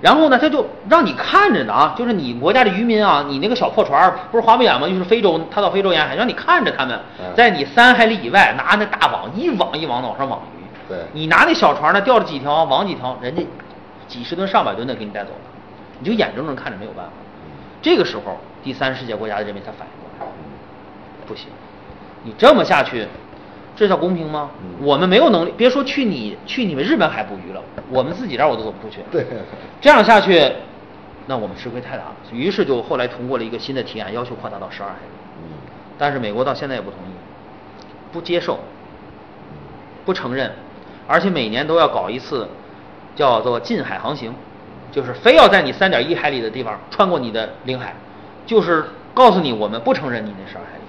Speaker 1: 然后呢，他就让你看着呢啊，就是你国家的渔民啊，你那个小破船不是划不远吗？就是非洲，他到非洲沿海，让你看着他们
Speaker 2: 嗯
Speaker 1: 在你三海里以外拿那大网一网一网的往上网鱼。
Speaker 2: 对
Speaker 1: 你拿那小船呢，钓了几条网几条，人家几十吨上百吨的给你带走了，你就眼睁睁看着没有办法。这个时候，第三世界国家的人民才反应过来，不行，你这么下去，这叫公平吗？
Speaker 2: 嗯
Speaker 1: 我们没有能力，别说去你去你们日本海捕鱼了，我们自己这儿我都走不出去。
Speaker 2: 对，
Speaker 1: 这样下去，那我们吃亏太大了。于是就后来通过了一个新的提案，要求扩大到十二海里。
Speaker 2: 嗯
Speaker 1: 但是美国到现在也不同意，不接受，不承认，而且每年都要搞一次叫做近海航行，就是非要在你三点一海里的地方穿过你的领海，就是告诉你我们不承认你那十二海里。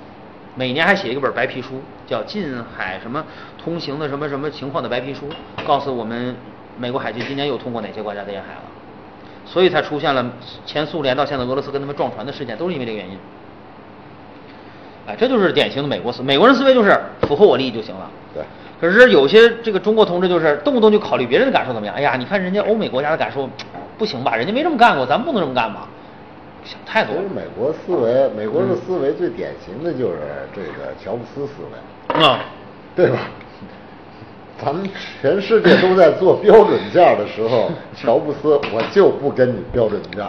Speaker 1: 每年还写一本白皮书，叫《近海什么通行的什么什么情况的白皮书》，告诉我们美国海军今年又通过哪些国家的沿海了，所以才出现了前苏联到现在俄罗斯跟他们撞船的事件，都是因为这个原因。哎，这就是典型的美国思，美国人思维就是符合我利益就行了。
Speaker 2: 对，
Speaker 1: 可是有些这个中国同志就是动不动就考虑别人的感受怎么样？哎呀，你看人家欧美国家的感受不行吧？人家没这么干过，咱们不能这么干吧？想太多了
Speaker 2: 其实。美国思维，美国的思维最典型的就是这个乔布斯思维，
Speaker 1: 啊、
Speaker 2: 对吧？咱们全世界都在做标准件的时候，乔布斯我就不跟你标准件，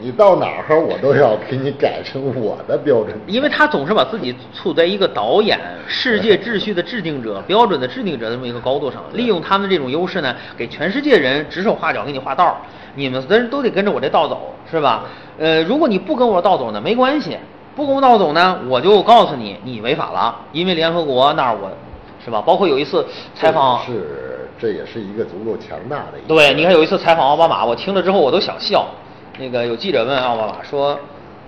Speaker 2: 你到哪儿我都要给你改成我的标准。
Speaker 1: 因为他总是把自己处在一个导演世界秩序的制定者、标准的制定者的这么一个高度上，利用他们这种优势呢，给全世界人指手画脚，给你画道儿。你们的人都得跟着我这道走，是吧？呃，如果你不跟我道走呢，没关系，不跟我道走呢，我就告诉你，你违法了，因为联合国那儿我，是吧？包括有一次采访，
Speaker 2: 是这也是一个足够强大的一个。
Speaker 1: 对，你看有一次采访奥巴马，我听了之后我都想笑。那个有记者问奥巴马说：“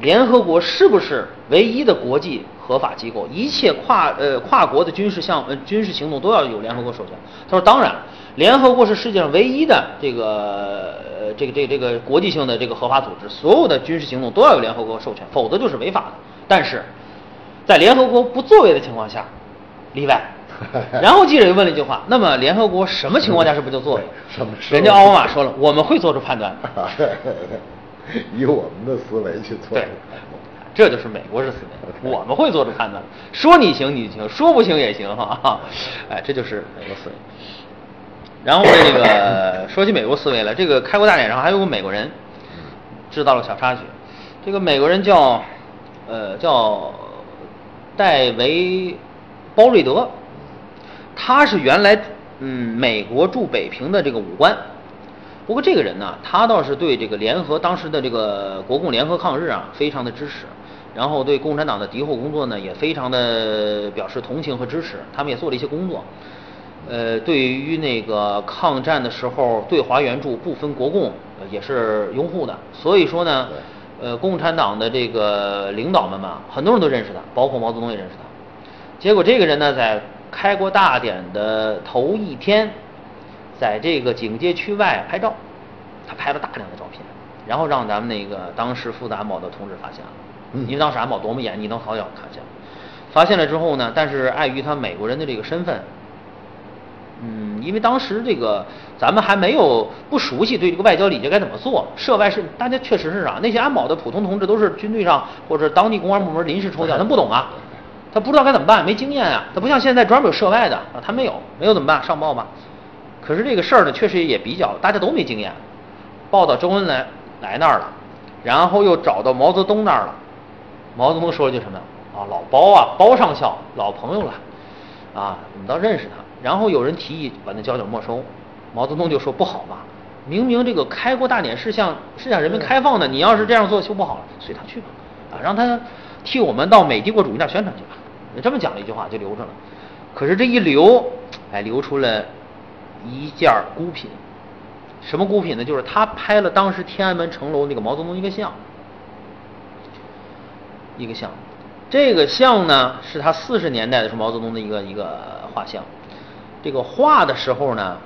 Speaker 1: 联合国是不是唯一的国际合法机构？一切跨呃跨国的军事项呃军事行动都要有联合国授权？”他说：“当然，联合国是世界上唯一的这个呃这个这个这个国际性的这个合法组织，所有的军事行动都要有联合国授权，否则就是违法的。但是在联合国不作为的情况下，例外。”然后记者又问了一句话：“那么联合国什么情况下是不就作为？”
Speaker 2: 什么
Speaker 1: 人家奥巴马说了：“我们会做出判断。”
Speaker 2: 以我们的思维去做
Speaker 1: 对，这就是美国式思维，我们会做出判断，说你行你就行，说不行也行哈，哎，这就是美国思维。然后这个说起美国思维了，这个开国大典上还有个美国人制造了小插曲，这个美国人叫呃叫戴维包瑞德，他是原来嗯美国驻北平的这个武官。不过这个人呢，他倒是对这个联合当时的这个国共联合抗日啊，非常的支持，然后对共产党的敌后工作呢，也非常的表示同情和支持。他们也做了一些工作，呃，对于那个抗战的时候对华援助不分国共，也是拥护的。所以说呢，呃，共产党的这个领导们嘛，很多人都认识他，包括毛泽东也认识他。结果这个人呢，在开国大典的头一天。在这个警戒区外拍照，他拍了大量的照片，然后让咱们那个当时负责安保的同志发现了，因为当时安保多么严，你能好巧看见。发现了之后呢，但是碍于他美国人的这个身份，嗯，因为当时这个咱们还没有不熟悉对这个外交礼节该怎么做，涉外是大家确实是啥，那些安保的普通同志都是军队上或者当地公安部门临时抽调，他不懂啊，他不知道该怎么办，没经验啊，他不像现在专门有涉外的啊，他没有，没有怎么办？上报吧。可是这个事儿呢，确实也比较，大家都没经验。报到周恩来来那儿了，然后又找到毛泽东那儿了。毛泽东说了句什么？啊，老包啊，包上校，老朋友了，啊，我们倒认识他。然后有人提议把那胶卷没收，毛泽东就说不好吧，明明这个开国大典是向是向人民开放的，你要是这样做就不好了，随他去吧，啊，让他替我们到美帝国主义那宣传去吧。这么讲了一句话就留着了。可是这一留，哎，留出了。一件孤品，什么孤品呢？就是他拍了当时天安门城楼那个毛泽东一个像，一个像。这个像呢，是他四十年代的时候毛泽东的一个一个画像。这个画的时候呢，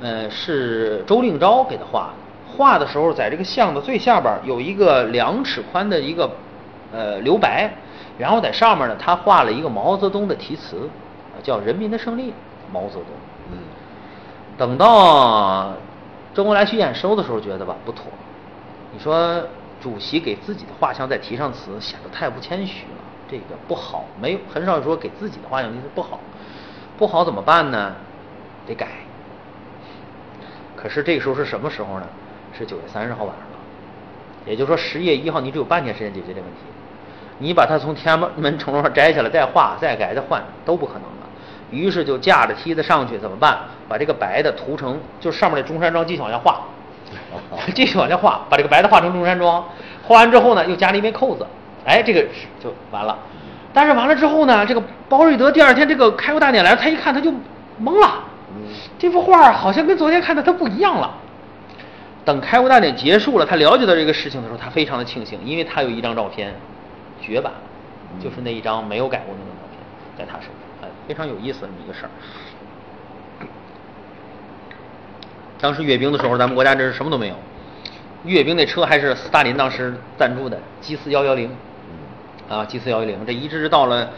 Speaker 1: 呃，是周令钊给他画的。画的时候，在这个像的最下边有一个两尺宽的一个呃留白，然后在上面呢，他画了一个毛泽东的题词，叫“人民的胜利”，毛泽东。嗯。等到周恩来去验收的时候，觉得吧不妥。你说主席给自己的画像再提上词，显得太不谦虚了，这个不好。没有很少说给自己的画像提词不好，不好怎么办呢？得改。可是这个时候是什么时候呢？是九月三十号晚上了。也就是说十月一号你只有半天时间解决这问题。你把它从天安门城楼上摘下来再画再改再换都不可能。于是就架着梯子上去，怎么办？把这个白的涂成，就上面那中山装继续往下画，继续往下画，把这个白的画成中山装。画完之后呢，又加了一枚扣子，哎，这个就完了。但是完了之后呢，这个包瑞德第二天这个开国大典来了，他一看他就懵了，这幅画好像跟昨天看的他不一样了。等开国大典结束了，他了解到这个事情的时候，他非常的庆幸，因为他有一张照片，绝版，就是那一张没有改过那张照片，在他手上。非常有意思这么一个事儿。当时阅兵的时候，咱们国家这是什么都没有，阅兵那车还是斯大林当时赞助的 G 四幺幺零，啊 G 四幺幺零，这一直是到了，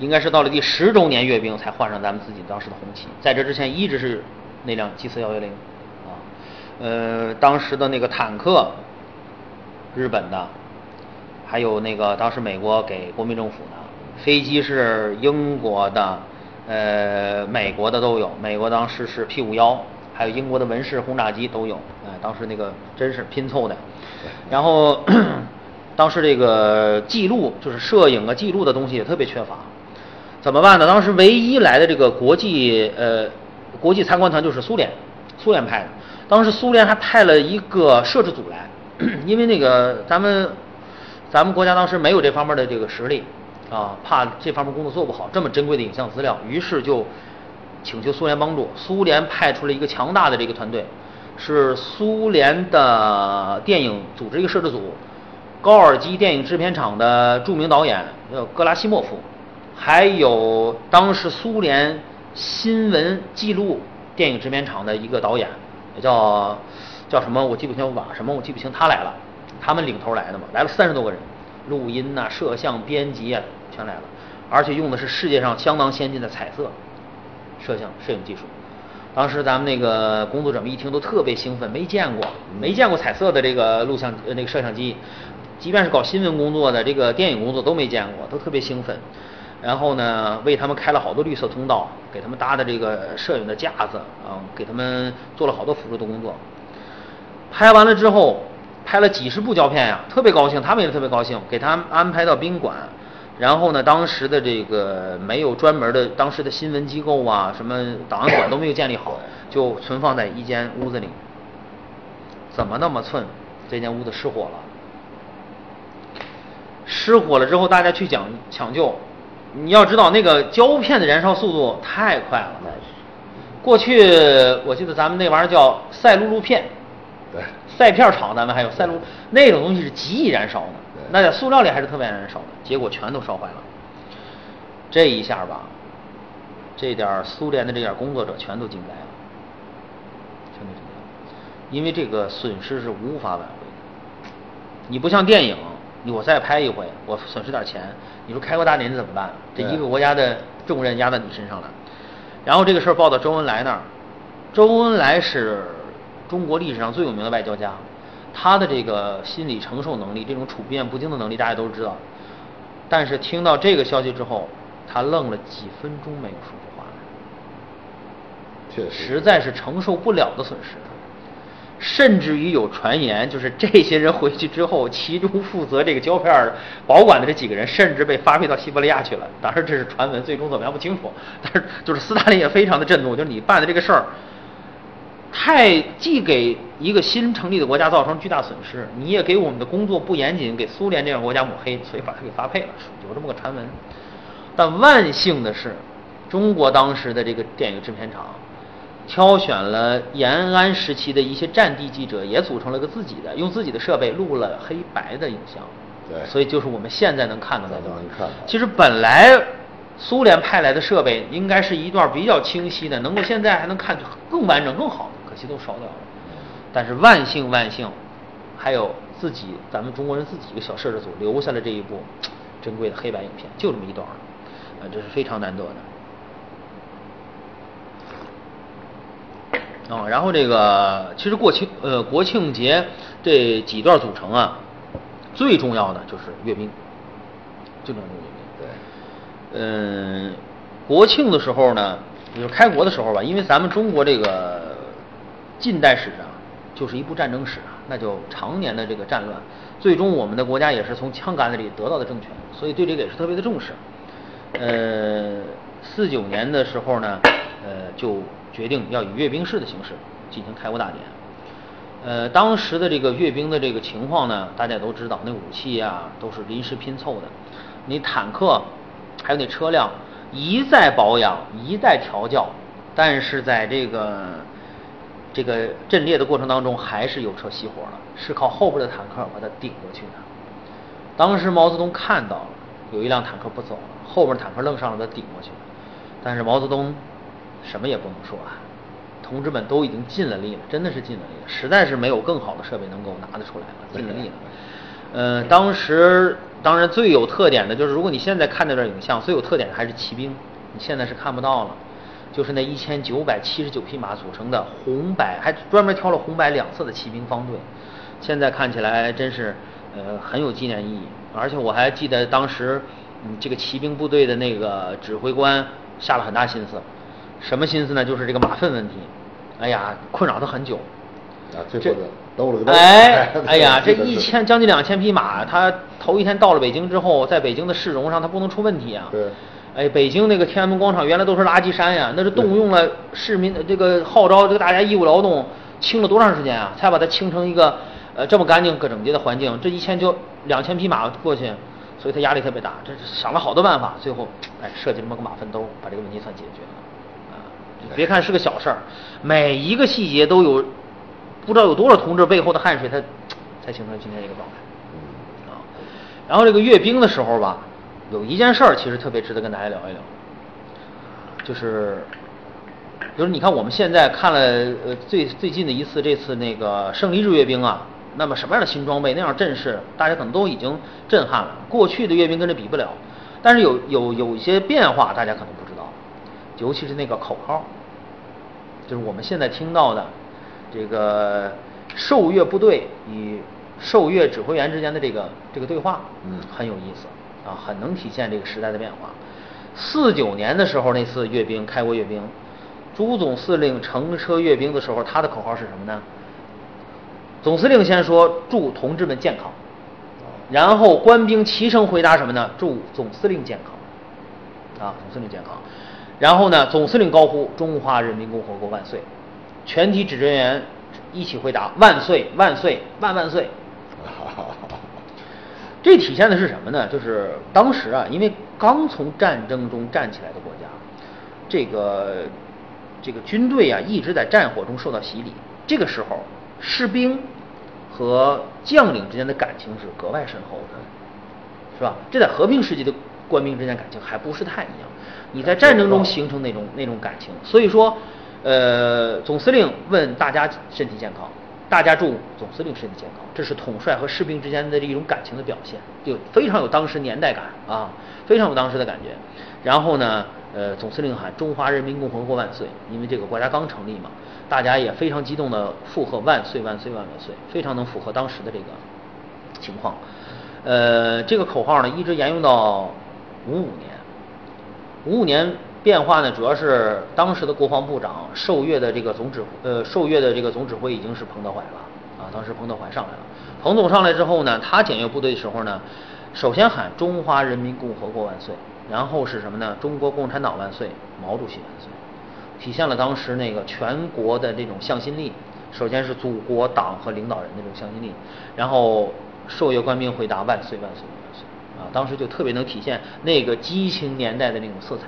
Speaker 1: 应该是到了第十周年阅兵才换上咱们自己当时的红旗，在这之前一直是那辆 G 四幺幺零，啊，呃，当时的那个坦克，日本的，还有那个当时美国给国民政府的飞机是英国的。呃，美国的都有，美国当时是 P 五幺，还有英国的文式轰炸机都有，哎，当时那个真是拼凑的。然后 当时这个记录，就是摄影啊记录的东西也特别缺乏。怎么办呢？当时唯一来的这个国际呃国际参观团就是苏联，苏联派的。当时苏联还派了一个摄制组来，因为那个咱们咱们国家当时没有这方面的这个实力啊，怕这方面工作做不好，这么珍贵的影像资料，于是就请求苏联帮助。苏联派出了一个强大的这个团队，是苏联的电影组织一个摄制组，高尔基电影制片厂的著名导演叫格拉西莫夫。还有当时苏联新闻记录电影制片厂的一个导演，也叫叫什么我记不清瓦什么我记不清，他来了，他们领头来的嘛，来了三十多个人，录音呐、摄像、编辑啊全来了，而且用的是世界上相当先进的彩色摄像摄影技术。当时咱们那个工作者们一听都特别兴奋，没见过没见过彩色的这个录像呃那个摄像机，即便是搞新闻工作的这个电影工作都没见过，都特别兴奋。然后呢，为他们开了好多绿色通道，给他们搭的这个摄影的架子啊，给他们做了好多辅助的工作。拍完了之后，拍了几十部胶片呀，特别高兴，他们也特别高兴，给他们安排到宾馆。然后呢，当时的这个没有专门的当时的新闻机构啊，什么档案馆都没有建立好，就存放在一间屋子里。怎么那么寸？这间屋子失火了。失火了之后，大家去抢抢救。你要知道，那个胶片的燃烧速度太快了。过去我记得咱们那玩意儿叫赛璐璐片，
Speaker 2: 对，
Speaker 1: 赛片厂咱们还有赛璐那种东西是极易燃烧的，那在塑料里还是特别燃烧的，结果全都烧坏了。这一下吧，这点苏联的这点工作者全都惊呆了，全都惊呆了，因为这个损失是无法挽回的。你不像电影。你我再拍一回，我损失点钱，你说开国大典怎么办？这一个国家的重任压在你身上了。然后这个事儿报到周恩来那儿，周恩来是中国历史上最有名的外交家，他的这个心理承受能力，这种处变不惊的能力，大家都知道。但是听到这个消息之后，他愣了几分钟没有说出话
Speaker 2: 来，确实，
Speaker 1: 实在是承受不了的损失。甚至于有传言，就是这些人回去之后，其中负责这个胶片保管的这几个人，甚至被发配到西伯利亚去了。当然这是传闻，最终怎么样不清楚。但是就是斯大林也非常的震怒，就是你办的这个事儿，太既给一个新成立的国家造成巨大损失，你也给我们的工作不严谨，给苏联这样国家抹黑，所以把他给发配了，有这么个传闻。但万幸的是，中国当时的这个电影制片厂。挑选了延安时期的一些战地记者，也组成了个自己的，用自己的设备录了黑白的影像。
Speaker 2: 对，
Speaker 1: 所以就是我们现在能看到的。
Speaker 2: 能看。
Speaker 1: 其实本来苏联派来的设备应该是一段比较清晰的，能够现在还能看更完整、更好的，可惜都烧掉了。但是万幸万幸，还有自己咱们中国人自己一个小摄制组留下了这一部珍贵的黑白影片，就这么一段，呃，这是非常难得的。啊，然后这个其实过庆呃国庆节这几段组成啊，最重要的就是阅兵，最重要的阅
Speaker 2: 兵。
Speaker 1: 对，嗯，国庆的时候呢，就是开国的时候吧，因为咱们中国这个近代史上，就是一部战争史啊，那就常年的这个战乱，最终我们的国家也是从枪杆子里得到的政权，所以对这个也是特别的重视。呃，四九年的时候呢，呃就。决定要以阅兵式的形式进行开国大典。呃，当时的这个阅兵的这个情况呢，大家都知道，那武器啊都是临时拼凑的，你坦克还有那车辆一再保养，一再调教，但是在这个这个阵列的过程当中，还是有车熄火了，是靠后边的坦克把它顶过去的。当时毛泽东看到了，有一辆坦克不走了，后边坦克愣上了，把它顶过去了，但是毛泽东。什么也不能说啊，同志们都已经尽了力了，真的是尽了力了，实在是没有更好的设备能够拿得出来了，尽了力了。呃，当时当然最有特点的就是，如果你现在看那段影像，最有特点的还是骑兵，你现在是看不到了，就是那一千九百七十九匹马组成的红白，还专门挑了红白两色的骑兵方队，现在看起来真是呃很有纪念意义。而且我还记得当时，嗯，这个骑兵部队的那个指挥官下了很大心思。什么心思呢？就是这个马粪问题，哎呀，困扰他很久。
Speaker 2: 啊，最后的兜了个
Speaker 1: 哎，哎呀，这一千将近两千匹马，他头一天到了北京之后，在北京的市容上，他不能出问题啊。
Speaker 2: 对。
Speaker 1: 哎，北京那个天安门广场原来都是垃圾山呀，那是动用了市民这个号召，这个大家义务劳动清了多长时间啊，才把它清成一个呃这么干净、可整洁的环境。这一千就两千匹马过去，所以他压力特别大。这想了好多办法，最后哎设计这么个马粪兜，把这个问题算解决了。啊，别看是个小事儿，每一个细节都有不知道有多少同志背后的汗水，他 才形成今天这个状态。啊，然后这个阅兵的时候吧。有一件事儿，其实特别值得跟大家聊一聊，就是，就是你看我们现在看了呃最最近的一次这次那个胜利日阅兵啊，那么什么样的新装备，那样阵势，大家可能都已经震撼了。过去的阅兵跟这比不了，但是有有有一些变化，大家可能不知道，尤其是那个口号，就是我们现在听到的这个受阅部队与受阅指挥员之间的这个这个对话，
Speaker 2: 嗯，
Speaker 1: 很有意思。啊，很能体现这个时代的变化。四九年的时候，那次阅兵，开国阅兵，朱总司令乘车阅兵的时候，他的口号是什么呢？总司令先说：“祝同志们健康。”然后官兵齐声回答什么呢？“祝总司令健康。”啊，总司令健康。然后呢，总司令高呼：“中华人民共和国万岁！”全体指挥员一起回答：“万岁，万岁，万万岁！”这体现的是什么呢？就是当时啊，因为刚从战争中站起来的国家，这个这个军队啊一直在战火中受到洗礼。这个时候，士兵和将领之间的感情是格外深厚的，是吧？这在和平时期的官兵之间感情还不是太一样。你在战争中形成那种那种感情，所以说，呃，总司令问大家身体健康。大家祝总司令身体健康，这是统帅和士兵之间的一种感情的表现，就非常有当时年代感啊，非常有当时的感觉。然后呢，呃，总司令喊“中华人民共和国万岁”，因为这个国家刚成立嘛，大家也非常激动的附和“万岁万岁万万岁”，非常能符合当时的这个情况。呃，这个口号呢，一直沿用到五五年，五五年。变化呢，主要是当时的国防部长受阅的这个总指呃受阅的这个总指挥已经是彭德怀了啊，当时彭德怀上来了，彭总上来之后呢，他检阅部队的时候呢，首先喊中华人民共和国万岁，然后是什么呢？中国共产党万岁，毛主席万岁，体现了当时那个全国的这种向心力。首先是祖国党和领导人的这种向心力，然后受阅官兵回答万岁万岁万岁啊，当时就特别能体现那个激情年代的那种色彩。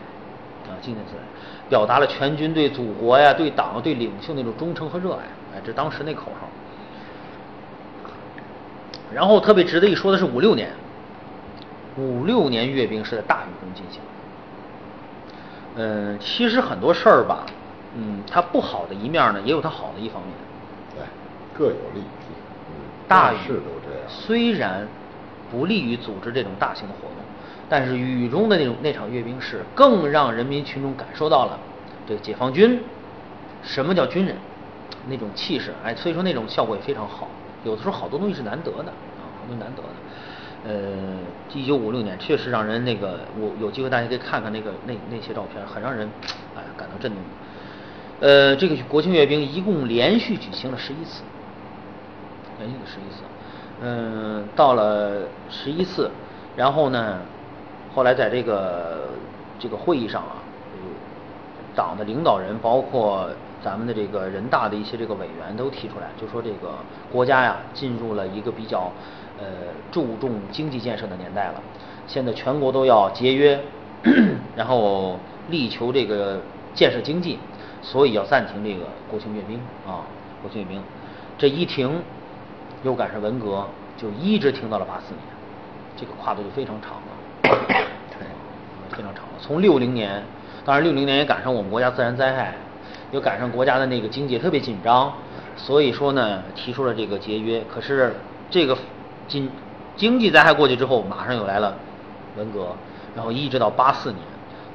Speaker 1: 啊，纪念起来，表达了全军对祖国呀、对党、对领袖那种忠诚和热爱。哎，这当时那口号。然后特别值得一说的是五六年，五六年阅兵是在大雨中进行。嗯，其实很多事儿吧，嗯，它不好的一面呢，也有它好的一方面。
Speaker 2: 对，各有利弊。嗯，
Speaker 1: 大雨。虽然不利于组织这种大型的活动。但是雨中的那种那场阅兵式，更让人民群众感受到了这个解放军什么叫军人那种气势，哎，所以说那种效果也非常好。有的时候好多东西是难得的啊，好多难得的。呃，一九五六年确实让人那个，我有机会大家可以看看那个那那些照片，很让人哎感到震动。呃，这个国庆阅兵一共连续举行了十一次，连续的十一次。嗯，到了十一次，然后呢？后来在这个这个会议上啊，党的领导人包括咱们的这个人大的一些这个委员都提出来，就说这个国家呀进入了一个比较呃注重经济建设的年代了，现在全国都要节约，然后力求这个建设经济，所以要暂停这个国庆阅兵啊，国庆阅兵，这一停又赶上文革，就一直停到了八四年，这个跨度就非常长了。非常长，从六零年，当然六零年也赶上我们国家自然灾害，又赶上国家的那个经济特别紧张，所以说呢，提出了这个节约。可是这个经经济灾害过去之后，马上又来了文革，然后一直到八四年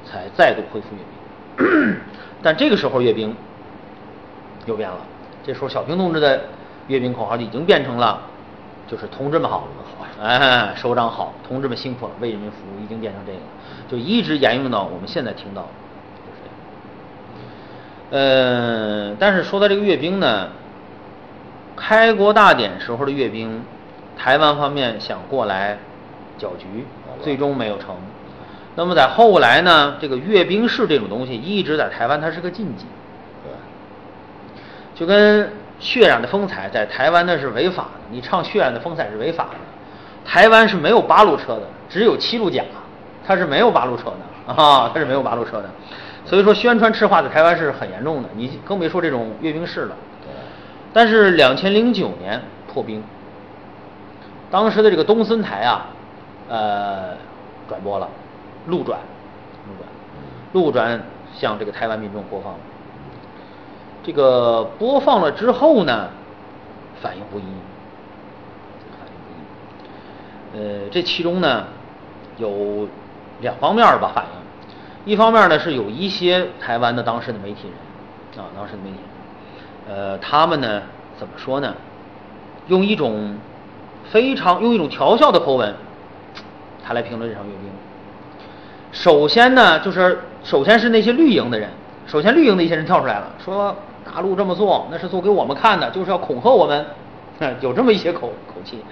Speaker 1: 才再度恢复阅兵。但这个时候阅兵又变了，这时候小平同志的阅兵口号已经变成了，就是同志们好。哎，首长好，同志们辛苦了，为人民服务，已经变成这个，就一直沿用到我们现在听到，就是这样。呃，但是说到这个阅兵呢，开国大典时候的阅兵，台湾方面想过来搅局，最终没有成。那么在后来呢，这个阅兵式这种东西一直在台湾它是个禁忌，
Speaker 2: 对，
Speaker 1: 就跟血染的风采在台湾那是违法的，你唱血染的风采是违法的。台湾是没有八路车的，只有七路甲，它是没有八路车的啊，它是没有八路车的。所以说宣传赤化在台湾是很严重的，你更别说这种阅兵式了。但是两千零九年破冰，当时的这个东森台啊，呃，转播了，路转，路转，路转向这个台湾民众播放。这个播放了之后呢，反应不一，呃，这其中呢有两方面吧反应，一方面呢是有一些台湾的当时的媒体人啊，当时的媒体人，呃，他们呢怎么说呢？用一种非常用一种调笑的口吻，他来评论这场阅兵。首先呢，就是首先是那些绿营的人，首先绿营的一些人跳出来了，说大陆这么做那是做给我们看的，就是要恐吓我们，有这么一些口口气。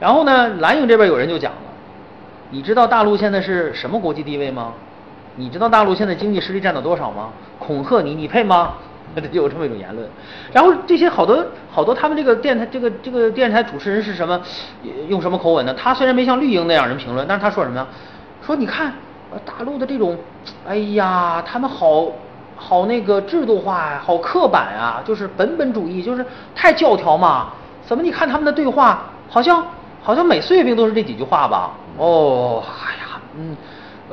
Speaker 1: 然后呢，蓝营这边有人就讲了，你知道大陆现在是什么国际地位吗？你知道大陆现在经济实力占到多少吗？恐吓你，你配吗？就 有这么一种言论。然后这些好多好多他们这个电台这个这个电视台主持人是什么用什么口吻呢？他虽然没像绿营那样人评论，但是他说什么呀？说你看大陆的这种，哎呀，他们好好那个制度化呀，好刻板啊，就是本本主义，就是太教条嘛。怎么你看他们的对话，好像好像每次阅兵都是这几句话吧？哦，哎呀，嗯。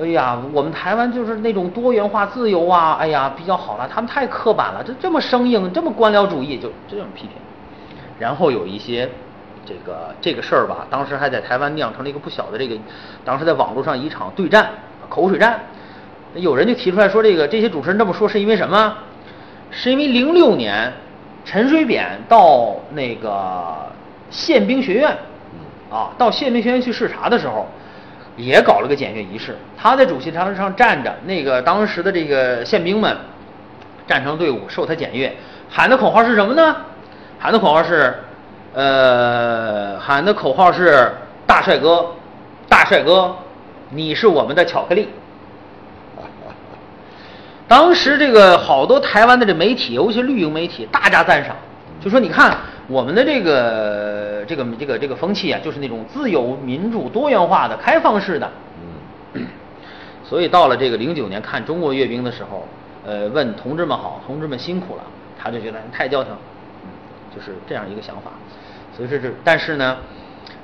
Speaker 1: 哎呀，我们台湾就是那种多元化、自由啊，哎呀，比较好了。他们太刻板了，这这么生硬，这么官僚主义，就这种批评。然后有一些这个这个事儿吧，当时还在台湾酿成了一个不小的这个，当时在网络上一场对战，口水战。有人就提出来说，这个这些主持人这么说是因为什么？是因为零六年陈水扁到那个宪兵学院啊，到宪兵学院去视察的时候。也搞了个检阅仪式，他在主席台上站着，那个当时的这个宪兵们站成队伍受他检阅，喊的口号是什么呢？喊的口号是，呃，喊的口号是大帅哥，大帅哥，你是我们的巧克力。当时这个好多台湾的这媒体，尤其绿营媒体，大加赞赏，就说你看。我们的这个这个这个这个风气啊，就是那种自由、民主、多元化的、开放式的。嗯。所以到了这个零九年看中国阅兵的时候，呃，问同志们好，同志们辛苦了，他就觉得太教条，嗯，就是这样一个想法。所以说是，但是呢，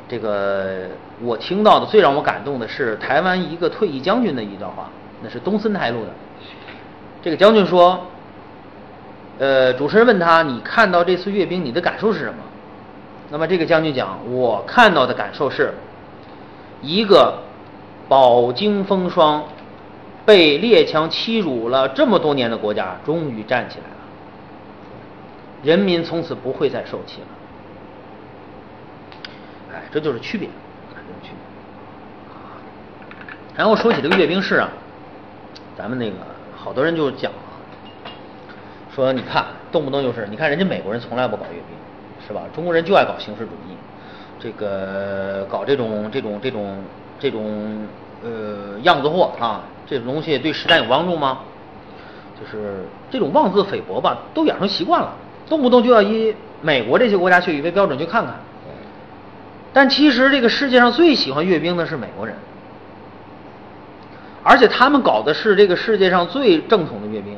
Speaker 1: 这个我听到的最让我感动的是台湾一个退役将军的一段话，那是东森台录的。这个将军说。呃，主持人问他：“你看到这次阅兵，你的感受是什么？”那么这个将军讲：“我看到的感受是，一个饱经风霜、被列强欺辱了这么多年的国家，终于站起来了，人民从此不会再受气了。”哎，这就是区别，这就是区别。然后说起这个阅兵式啊，咱们那个好多人就讲啊。说你看，动不动就是，你看人家美国人从来不搞阅兵，是吧？中国人就爱搞形式主义，这个搞这种这种这种这种呃样子货啊，这种东西对实战有帮助吗？就是这种妄自菲薄吧，都养成习惯了，动不动就要以美国这些国家去为标准去看看。但其实这个世界上最喜欢阅兵的是美国人，而且他们搞的是这个世界上最正统的阅兵。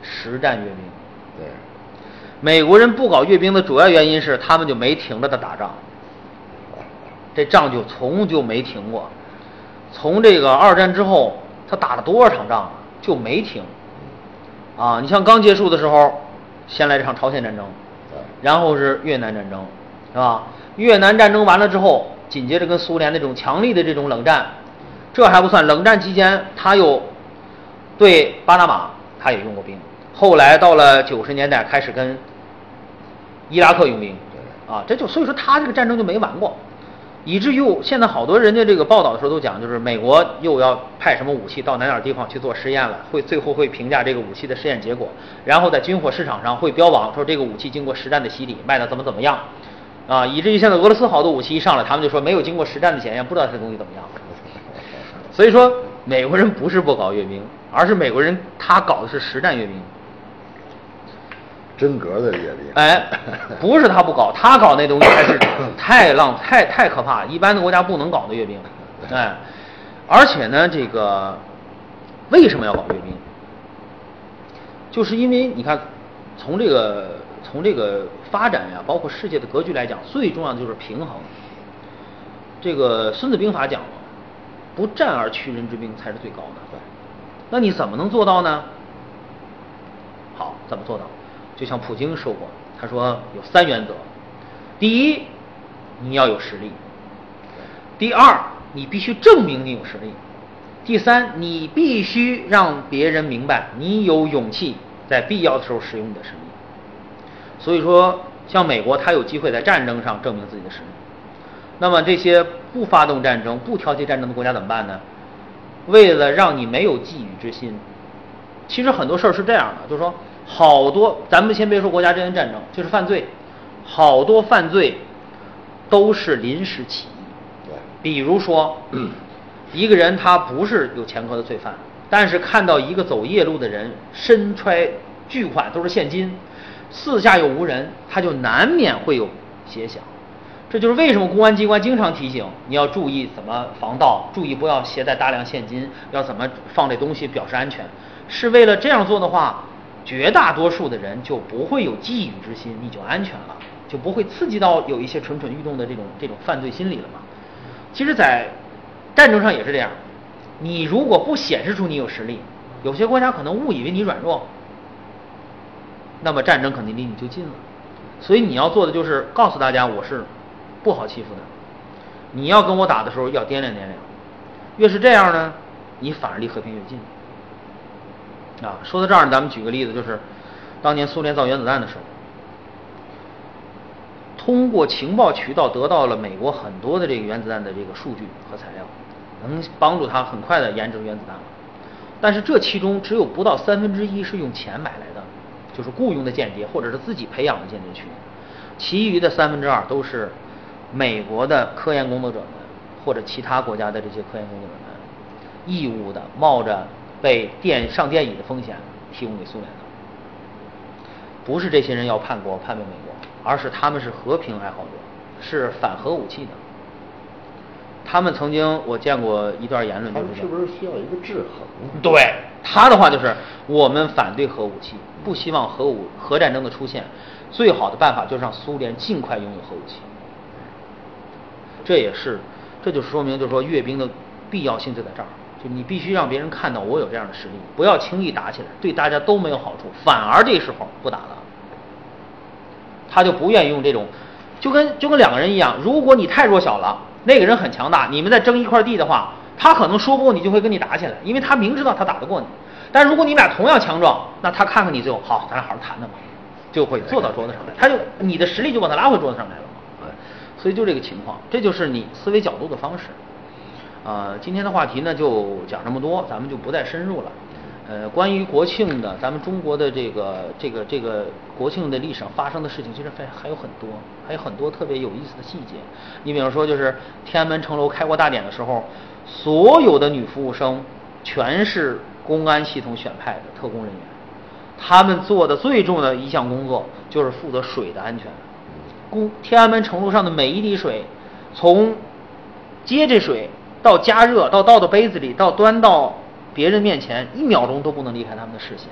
Speaker 1: 实战阅兵，
Speaker 2: 对，
Speaker 1: 美国人不搞阅兵的主要原因是他们就没停着的打仗，这仗就从就没停过，从这个二战之后，他打了多少场仗就没停，啊，你像刚结束的时候，先来这场朝鲜战争，然后是越南战争，是吧？越南战争完了之后，紧接着跟苏联那种强力的这种冷战，这还不算，冷战期间他又对巴拿马他也用过兵。后来到了九十年代，开始跟伊拉克用兵，啊，这就所以说他这个战争就没完过，以至于现在好多人家这个报道的时候都讲，就是美国又要派什么武器到哪哪地方去做实验了，会最后会评价这个武器的试验结果，然后在军火市场上会标榜说这个武器经过实战的洗礼，卖的怎么怎么样，啊，以至于现在俄罗斯好多武器一上来，他们就说没有经过实战的检验，不知道这东西怎么样，所以说美国人不是不搞阅兵，而是美国人他搞的是实战阅兵。
Speaker 2: 真格的阅兵。
Speaker 1: 哎，不是他不搞，他搞那东西还是 太浪、太太可怕，一般的国家不能搞的阅兵。哎，而且呢，这个为什么要搞阅兵？就是因为你看，从这个从这个发展呀，包括世界的格局来讲，最重要的就是平衡。这个《孙子兵法》讲了，不战而屈人之兵才是最高的。对那你怎么能做到呢？好，怎么做到？就像普京说过，他说有三原则：第一，你要有实力；第二，你必须证明你有实力；第三，你必须让别人明白你有勇气，在必要的时候使用你的实力。所以说，像美国，他有机会在战争上证明自己的实力。那么这些不发动战争、不挑起战争的国家怎么办呢？为了让你没有觊觎之心，其实很多事儿是这样的，就是说。好多，咱们先别说国家之间战争，就是犯罪，好多犯罪都是临时起意。
Speaker 2: 对，
Speaker 1: 比如说，一个人他不是有前科的罪犯，但是看到一个走夜路的人身揣巨款都是现金，四下又无人，他就难免会有邪想。这就是为什么公安机关经常提醒你要注意怎么防盗，注意不要携带大量现金，要怎么放这东西表示安全，是为了这样做的话。绝大多数的人就不会有觊觎之心，你就安全了，就不会刺激到有一些蠢蠢欲动的这种这种犯罪心理了嘛。其实，在战争上也是这样，你如果不显示出你有实力，有些国家可能误以为你软弱，那么战争肯定离你就近了。所以你要做的就是告诉大家，我是不好欺负的。你要跟我打的时候要掂量掂量，越是这样呢，你反而离和平越近。啊，说到这儿，咱们举个例子，就是当年苏联造原子弹的时候，通过情报渠道得到了美国很多的这个原子弹的这个数据和材料，能帮助他很快的研制原子弹了。但是这其中只有不到三分之一是用钱买来的，就是雇佣的间谍或者是自己培养的间谍去，其余的三分之二都是美国的科研工作者们或者其他国家的这些科研工作者们义务的冒着。被电上电椅的风险提供给苏联的，不是这些人要叛国叛变美国，而是他们是和平爱好者，是反核武器的。他们曾经我见过一段言论，
Speaker 2: 他们是不是需要一个制衡？
Speaker 1: 对他的话就是，我们反对核武器，不希望核武核战争的出现，最好的办法就是让苏联尽快拥有核武器。这也是，这就说明就是说阅兵的必要性就在这儿。就你必须让别人看到我有这样的实力，不要轻易打起来，对大家都没有好处，反而这时候不打了，他就不愿意用这种，就跟就跟两个人一样，如果你太弱小了，那个人很强大，你们在争一块地的话，他可能说不过你就会跟你打起来，因为他明知道他打得过你，但如果你们俩同样强壮，那他看看你最后好，咱俩好好谈谈吧，就会坐到桌子上来，他就你的实力就把他拉回桌子上来了，所以就这个情况，这就是你思维角度的方式。呃，今天的话题呢就讲这么多，咱们就不再深入了。呃，关于国庆的，咱们中国的这个这个这个国庆的历史上发生的事情，其实还还有很多，还有很多特别有意思的细节。你比方说，就是天安门城楼开国大典的时候，所有的女服务生全是公安系统选派的特工人员，他们做的最重要的一项工作就是负责水的安全。公天安门城楼上的每一滴水，从接这水。到加热，到倒到杯子里，到端到别人面前，一秒钟都不能离开他们的视线，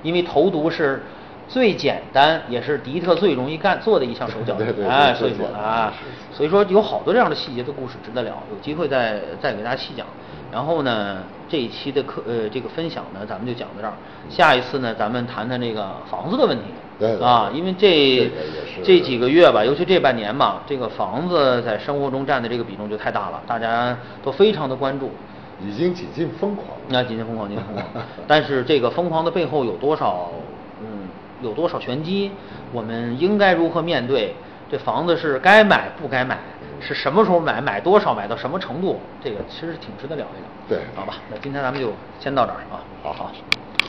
Speaker 1: 因为投毒是最简单，也是敌特最容易干做的一项手脚。哎，所以说啊，所以说有好多这样的细节的故事值得聊，有机会再再给大家细讲。然后呢，这一期的课呃这个分享呢，咱们就讲到这儿。下一次呢，咱们谈谈这个房子的问题。
Speaker 2: 对
Speaker 1: 啊，因为这这几个月吧，尤其这半年吧，这个房子在生活中占的这个比重就太大了，大家都非常的关注。
Speaker 2: 已经几近疯狂。
Speaker 1: 那几近疯狂，几近疯狂。但是这个疯狂的背后有多少嗯有多少玄机？我们应该如何面对？这房子是该买不该买？是什么时候买？买多少？买到什么程度？这个其实挺值得聊一聊。
Speaker 2: 对，
Speaker 1: 好吧，那今天咱们就先到这儿啊。
Speaker 2: 好好。